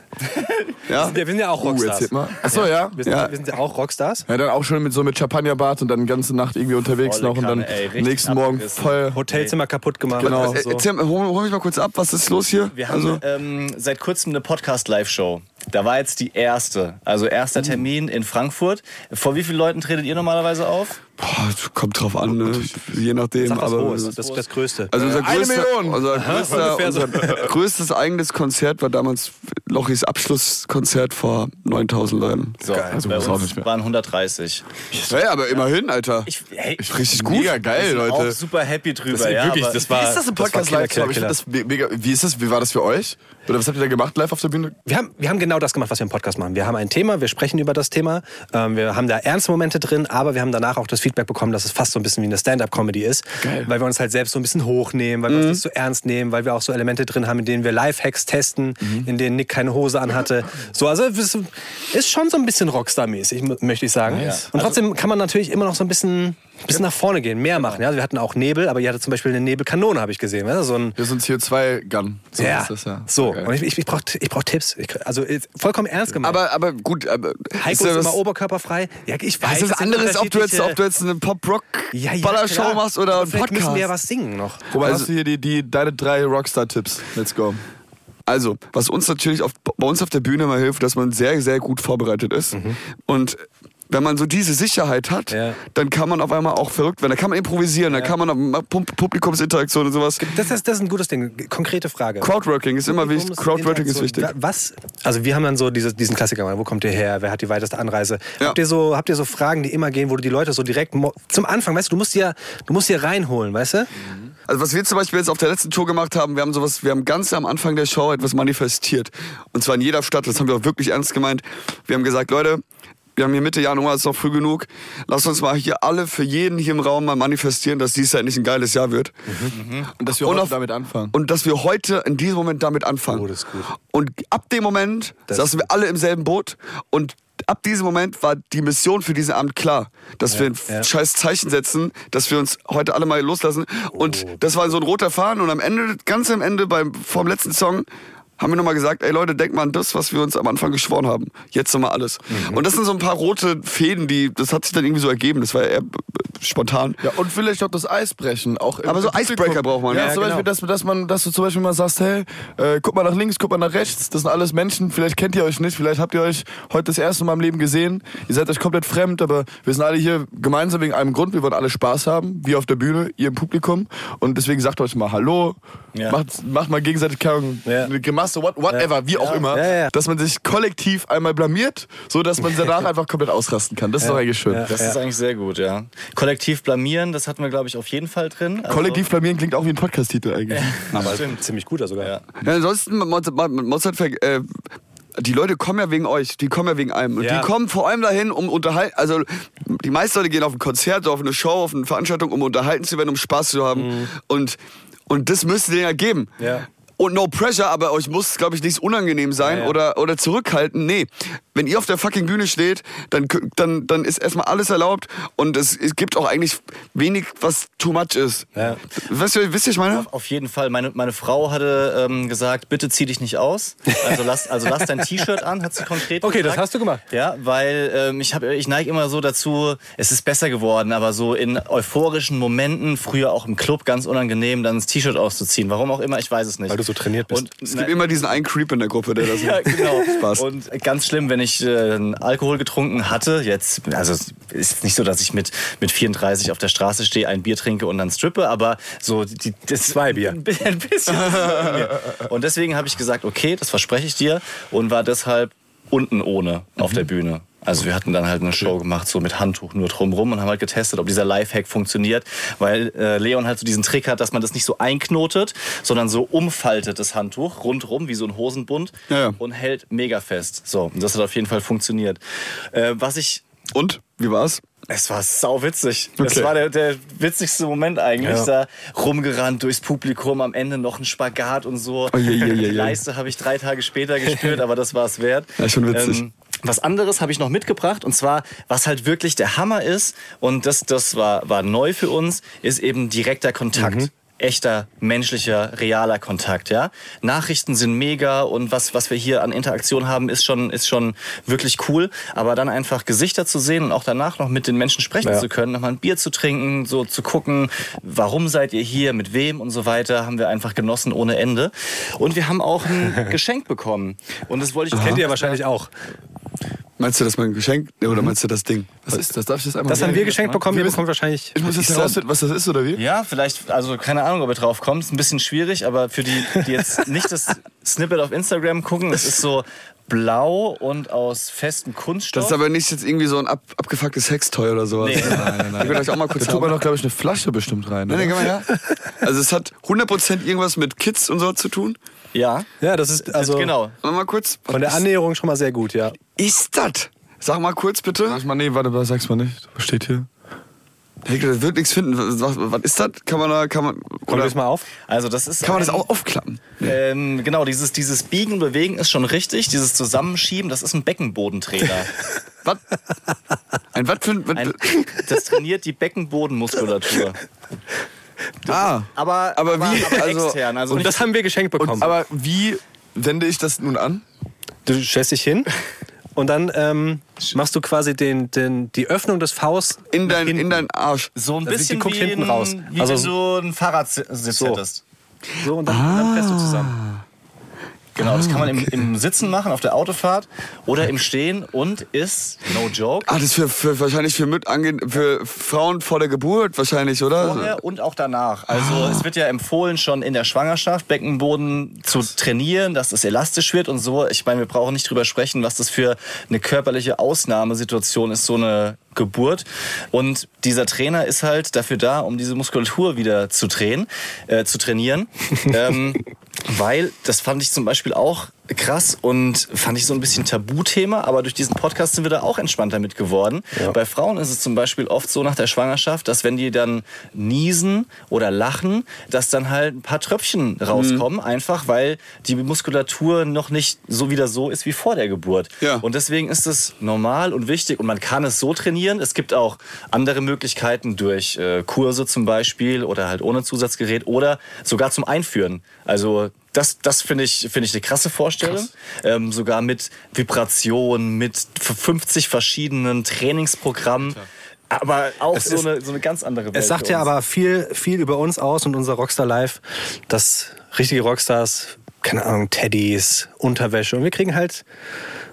[laughs] ja. Wir sind ja auch Uh, Rockstars. mal. Achso, ja. wir, sind, Ja. wir sind ja auch Rockstars. Ja, dann auch schon mit so mit Champagnerbad und dann die ganze Nacht irgendwie unterwegs Volle noch und dann Kanne, ey, nächsten Morgen voll. Hotelzimmer kaputt gemacht. Genau. So. Erzähl, hol, hol mich mal kurz ab, was ist los hier? Wir haben also, ähm, seit kurzem eine Podcast-Live-Show. Da war jetzt die erste, also erster Termin in Frankfurt. Vor wie vielen Leuten tretet ihr normalerweise auf? Boah, kommt drauf an, ne? je nachdem. Sag aber Hohes. Das, das Größte. Also unser, Eine größter, Million. unser, größter, unser größtes eigenes Konzert war damals Lochis Abschlusskonzert vor 9000 Leuten. So, also bei auch nicht mehr. waren 130. Hey, aber immerhin, Alter. Ich, hey, Richtig gut. Mega geil, Leute. auch super happy drüber. Das ist ja, wirklich, aber das war, Wie ist das im war Podcast Killer, live? Killer, glaub ich? Killer. Das me- mega, wie ist das? Wie war das für euch? Oder was habt ihr da gemacht live auf der Bühne? Wir haben, wir haben genau das gemacht, was wir im Podcast machen. Wir haben ein Thema, wir sprechen über das Thema, ähm, wir haben da ernste Momente drin, aber wir haben danach auch das Feedback bekommen, dass es fast so ein bisschen wie eine Stand-up-Comedy ist, Geil. weil wir uns halt selbst so ein bisschen hochnehmen, weil wir uns nicht so ernst nehmen, weil wir auch so Elemente drin haben, in denen wir Lifehacks testen, in denen Nick keine Hose anhatte. So, also es ist schon so ein bisschen Rockstar-mäßig, möchte ich sagen. Und trotzdem kann man natürlich immer noch so ein bisschen, bisschen nach vorne gehen, mehr machen. Ja? Wir hatten auch Nebel, aber ihr hattet zum Beispiel eine Nebelkanone, habe ich gesehen. weißt du, So ein Wir sind CO2-Gun. So ja, ist das ja. so. Geil. Und ich, ich, ich brauche ich brauch Tipps. Ich, also jetzt vollkommen ernst gemeint. Aber, aber gut, aber Heiko ist ist, ja immer oberkörperfrei. Ja, ich weiß. ist das anderes, ob du, jetzt, ob du jetzt eine ja, ja, Pop-Rock-Ballershow klar. machst oder einen Vielleicht müssen Podcast. wir ja was singen noch. Robert, Also- hast du hier die, die, deine drei Rockstar-Tipps? Let's go. Also, was uns natürlich auf, bei uns auf der Bühne mal hilft, dass man sehr, sehr gut vorbereitet ist. Und wenn man so diese Sicherheit hat, Ja. dann kann man auf einmal auch verrückt werden. Da kann man improvisieren, da kann man Publikumsinteraktion und sowas. Das ist, das ist ein gutes Ding. Konkrete Frage. Crowdworking ist immer wichtig. Crowdworking ist wichtig. Wa- Was? Also wir haben dann so diese, diesen Klassiker, gemacht. wo kommt ihr her, wer hat die weiteste Anreise? Ja. Habt, ihr so, habt ihr so Fragen, die immer gehen, wo du die Leute so direkt zum Anfang, weißt du, du musst ja, du musst ja reinholen, weißt du? Also was wir zum Beispiel jetzt auf der letzten Tour gemacht haben, wir haben sowas, wir haben ganz am Anfang der Show etwas manifestiert. Und zwar in jeder Stadt, das haben wir auch wirklich ernst gemeint. Wir haben gesagt, Leute, wir haben hier Mitte Januar, ist noch früh genug. Lasst uns mal hier alle für jeden hier im Raum mal manifestieren, dass dieses Jahr nicht ein geiles Jahr wird. Und dass wir Und heute auf- damit anfangen. Und dass wir heute in diesem Moment damit anfangen. Oh, das ist gut. Und ab dem Moment saßen wir alle im selben Boot und ab diesem Moment war die Mission für diesen Abend klar, dass wir ein ja. scheiß Zeichen setzen, dass wir uns heute alle mal loslassen. Und Oh. das war so ein roter Faden und am Ende, ganz am Ende beim vom letzten Song haben wir nochmal gesagt, ey Leute, denkt mal an das, was wir uns am Anfang geschworen haben. Jetzt nochmal alles. Mhm. Und das sind so ein paar rote Fäden, die, das hat sich dann irgendwie so ergeben. Das war eher spontan. Ja, und vielleicht auch das Eisbrechen. Auch Aber so. Icebreaker braucht man, Ja, ja, zum genau. Beispiel, dass, dass, man, dass du zum Beispiel mal sagst, hey, äh, guck mal nach links, guck mal nach rechts. Das sind alles Menschen, vielleicht kennt ihr euch nicht, vielleicht habt ihr euch heute das erste Mal im Leben gesehen. Ihr seid euch komplett fremd, aber wir sind alle hier gemeinsam wegen einem Grund. Wir wollen alle Spaß haben, wir auf der Bühne, ihr im Publikum. Und deswegen sagt euch mal Hallo, Ja. macht, macht mal gegenseitig Ja. eine Grimasse, what, whatever, wie auch immer. Ja, ja. Dass man sich kollektiv einmal blamiert, so dass man danach [laughs] einfach komplett ausrasten kann. Das ist doch eigentlich schön. Das ist eigentlich sehr gut, ja. Kollektiv blamieren, das hatten wir, glaube ich, auf jeden Fall drin. Also, Kollektiv blamieren klingt auch wie ein Podcast-Titel eigentlich. Aber ziemlich guter sogar. Ja. Ja, ansonsten, Mozart, äh, die Leute kommen ja wegen euch, die kommen ja wegen einem. Und Ja. die kommen vor allem dahin, um unterhalten, also die meisten Leute gehen auf ein Konzert, auf eine Show, auf eine Veranstaltung, um unterhalten zu werden, um Spaß zu haben. Und, und das müsst ihr denen ja geben. Ja. Und no pressure, aber euch muss, glaube ich, nichts unangenehm sein Ja, ja. Oder, oder zurückhalten. Nee. Wenn ihr auf der fucking Bühne steht, dann, dann, dann ist erstmal alles erlaubt und es, es gibt auch eigentlich wenig, was too much ist. Ja. Wisst ihr, wisst ihr, ich meine? Auf jeden Fall. Meine, meine Frau hatte ähm, gesagt, bitte zieh dich nicht aus. Also lass, also lass dein T-Shirt an, hat sie konkret Okay, das gesagt. hast du gemacht. Ja, weil ähm, ich, hab, ich neige immer so dazu, es ist besser geworden, aber so in euphorischen Momenten, früher auch im Club, ganz unangenehm, dann das T-Shirt auszuziehen. Warum auch immer, ich weiß es nicht. Weil du so trainiert bist. Und, Es gibt immer diesen einen Creep in der Gruppe, der das [laughs] ja, genau. Spaß. Und ganz schlimm, wenn ich äh, Alkohol getrunken hatte, jetzt, also es ist nicht so, dass ich mit, mit 34 auf der Straße stehe, ein Bier trinke und dann strippe, aber so die, das Zwei Bier. Ein [laughs] bi- ein bisschen. und deswegen habe ich gesagt, okay, das verspreche ich dir und war deshalb unten ohne auf der Bühne. Also wir hatten dann halt eine Show gemacht, so mit Handtuch nur drumrum und haben halt getestet, ob dieser Lifehack funktioniert, weil äh, Leon halt so diesen Trick hat, dass man das nicht so einknotet, sondern so umfaltet das Handtuch rundrum wie so ein Hosenbund Ja, ja. und hält mega fest. So, und das hat auf jeden Fall funktioniert. Äh, was ich Und? Wie war's? es war sau witzig. Es Okay. war der, der witzigste Moment eigentlich. Ja. Da rumgerannt durchs Publikum, am Ende noch ein Spagat und so. Oh, je, je, je. Die Leiste habe ich drei Tage später gespürt, aber das war es wert. Ähm, Ja, schon witzig. Was anderes habe ich noch mitgebracht und zwar, was halt wirklich der Hammer ist und das, das war, war neu für uns, ist eben direkter Kontakt. Echter, menschlicher, realer Kontakt, ja. Nachrichten sind mega und was, was wir hier an Interaktion haben, ist schon, ist schon wirklich cool. Aber dann einfach Gesichter zu sehen und auch danach noch mit den Menschen sprechen Ja. zu können, nochmal ein Bier zu trinken, so zu gucken, warum seid ihr hier, mit wem und so weiter, haben wir einfach genossen ohne Ende. Und wir haben auch ein [laughs] Geschenk bekommen. Und das wollte ich Kennt ihr wahrscheinlich auch. Meinst du das mein Geschenk oder meinst du das Ding? Was ist das? Darf ich das einmal Das haben wir geschenkt bekommen, Wir bekommt wahrscheinlich. Ich muss jetzt herausfinden, was das ist oder wie? Ja, vielleicht, also keine Ahnung, ob ihr drauf kommt. Ist ein bisschen schwierig, aber für die, die jetzt [laughs] nicht das Snippet auf Instagram gucken, es ist so blau und aus festem Kunststoff. Das ist aber nicht jetzt irgendwie so ein ab, abgefucktes Sextoy oder sowas. Nee. [laughs] Nein, nein, Ich nein. will euch auch mal kurz Da tut man doch, glaube ich, eine Flasche bestimmt rein. Nein, nein, mal her. Also es hat 100% irgendwas mit Kids und so zu tun. Ja, Ja, das ist also genau. Warte mal kurz. von der Annäherung schon mal sehr gut, ja. ist das? Sag mal kurz bitte. Sag mal, nee, warte, was sag's mal nicht. Was steht hier? Das wird nichts finden. Was, was, was ist das? Kann man da, kann man, Komm oder, das mal auf. Also das ist kann man das auch aufklappen? Ähm, genau, dieses, dieses Biegen und Bewegen ist schon richtig. Dieses Zusammenschieben, das ist ein Beckenbodentrainer. [laughs] Was? Ein was für Ein, das trainiert die Beckenbodenmuskulatur. [laughs] Ah, Aber, Aber wie? Aber Also- extern. Also Und das haben wir geschenkt bekommen. Aber wie wende ich das nun an? du stellst dich hin [laughs] und dann ähm, machst du quasi den, den, die Öffnung des Faust in dein, in dein Arsch. so ein Also die bisschen guckt wie, hinten ein, raus. wie Also- wenn du ein Fahrradsitz So. hättest. So, und dann, dann presst du zusammen. Genau, das kann man im, im Sitzen machen, auf der Autofahrt oder im Stehen und ist, no joke, Ah, das ist für, für, wahrscheinlich für, mit ange für Frauen vor der Geburt wahrscheinlich, oder? vorher und auch danach. Also es wird ja empfohlen, schon in der Schwangerschaft Beckenboden zu trainieren, dass es elastisch wird und so. Ich meine, wir brauchen nicht drüber sprechen, was das für eine körperliche Ausnahmesituation ist, so eine Geburt. Und dieser Trainer ist halt dafür da, um diese Muskulatur wieder zu trainieren, äh, zu trainieren. [laughs] ähm, weil, das fand ich zum Beispiel auch krass und fand ich so ein bisschen Tabuthema, aber durch diesen Podcast sind wir da auch entspannter mit geworden. Bei Frauen ist es zum Beispiel oft so nach der Schwangerschaft, dass wenn die dann niesen oder lachen, dass dann halt ein paar Tröpfchen rauskommen, einfach weil die Muskulatur noch nicht so wieder so ist wie vor der Geburt. Ja. Und deswegen ist es normal und wichtig und man kann es so trainieren. Es gibt auch andere Möglichkeiten durch äh, Kurse zum Beispiel oder halt ohne Zusatzgerät oder sogar zum Einführen. Also das, das finde ich, finde ich eine krasse Vorstellung. Ähm, sogar mit Vibration, mit 50 verschiedenen Trainingsprogrammen. Aber auch so ist- eine, so eine ganz andere Welt. Es sagt ja aber viel, viel über uns aus und unser Rockstar Live, dass richtige Rockstars, keine Ahnung, Teddys, Unterwäsche und wir kriegen halt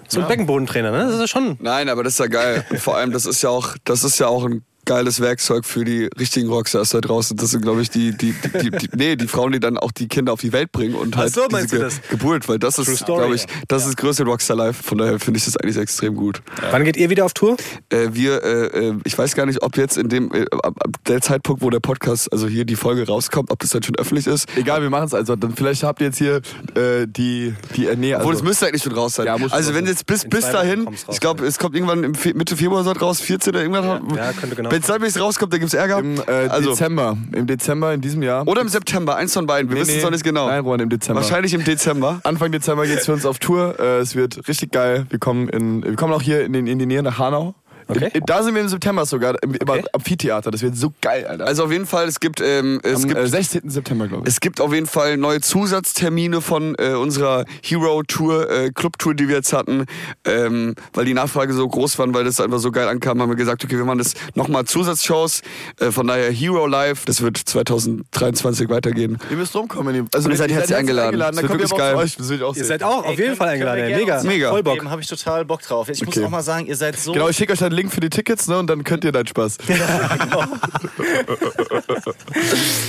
so einen Beckenbodentrainer, ne? Das ist schon. Nein, aber das ist ja geil. Und vor allem, das ist ja auch, das ist ja auch ein geiles Werkzeug für die richtigen Rockstars da draußen. Das sind, glaube ich, die, die, die, die, die, nee, die Frauen, die dann auch die Kinder auf die Welt bringen und Ach halt so, meinst diese du das? Geburt, weil das True ist, glaube ich, das ist das größte Rockstar Life. Von daher finde ich das eigentlich extrem gut. Wann geht ihr wieder auf Tour? Äh, wir, äh, äh, ich weiß gar nicht, ob jetzt in dem, äh, ab, ab der Zeitpunkt, wo der Podcast, also hier die Folge rauskommt, ob das dann schon öffentlich ist. Egal, wir machen es also. Dann vielleicht habt ihr jetzt hier äh, die, die äh, nee, also, Obwohl, es müsste eigentlich schon raus sein. Ja, also wenn jetzt bis, bis dahin, ich glaube, es kommt irgendwann im Fe Mitte Februar so raus, 14 oder irgendwann. ja, könnte genau Wenn es bis rauskommt, dann gibt's Ärger. im äh, also, Dezember. Im Dezember in diesem Jahr. oder im September, eins von beiden. Wir Nee, wissen es nee. noch nicht genau. Nein, Roman, im Dezember. Wahrscheinlich im Dezember. [laughs] Anfang Dezember geht's für uns auf Tour. Äh, es wird richtig geil. Wir kommen, in, wir kommen auch hier in, den, in die Nähe nach Hanau. Okay. In, da sind wir im September sogar, im, Okay. Amphitheater. Das wird so geil, Alter. Also auf jeden Fall, es gibt, ähm, es Am gibt äh, 16. September, glaube ich. Es gibt auf jeden Fall neue Zusatztermine von äh, unserer Hero Tour, äh, Club Tour, die wir jetzt hatten, ähm, weil die Nachfrage so groß war, weil das einfach so geil ankam, haben wir gesagt, okay, wir machen das nochmal Zusatzshows. Äh, von daher Hero Live, das wird 2023 weitergehen. Ihr müsst rumkommen. Also, Und ihr seid herzlich eingeladen. Dann Das wird ihr wirklich geil. euch. Das Ihr sehen. seid auch auf jeden Fall eingeladen, ey. Mega. Mega. Voll Bock. Habe ich total Bock drauf. Ich muss Okay. auch mal sagen, ihr seid so Genau, ich schicke euch dann Link für die Tickets ne, und dann könnt ihr deinen Spaß. [laughs]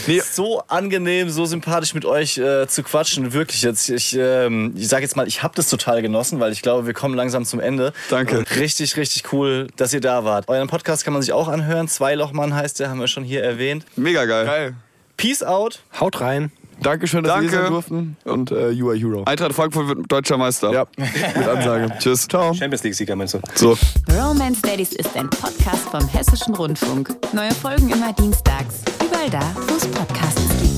Nee, so angenehm, so sympathisch mit euch äh, zu quatschen. Wirklich jetzt, ich, ähm, ich sage jetzt mal, ich habe das total genossen, weil ich glaube, wir kommen langsam zum Ende. Danke. Und richtig, richtig cool, dass ihr da wart. Euren Podcast kann man sich auch anhören. Zweilochmann heißt der, haben wir schon hier erwähnt. Mega geil. Geil. Peace out. Haut rein. Dankeschön, dass Danke. wir hier sein durften. Und äh, you are Hero. Eintracht Frankfurt wird deutscher Meister. Ja, [laughs] mit Ansage. Tschüss. Ciao. Champions League-Sieger meinst du? So. Romance Daddies ist ein Podcast vom Hessischen Rundfunk. Neue Folgen immer dienstags. Überall da, wo es Podcasts gibt.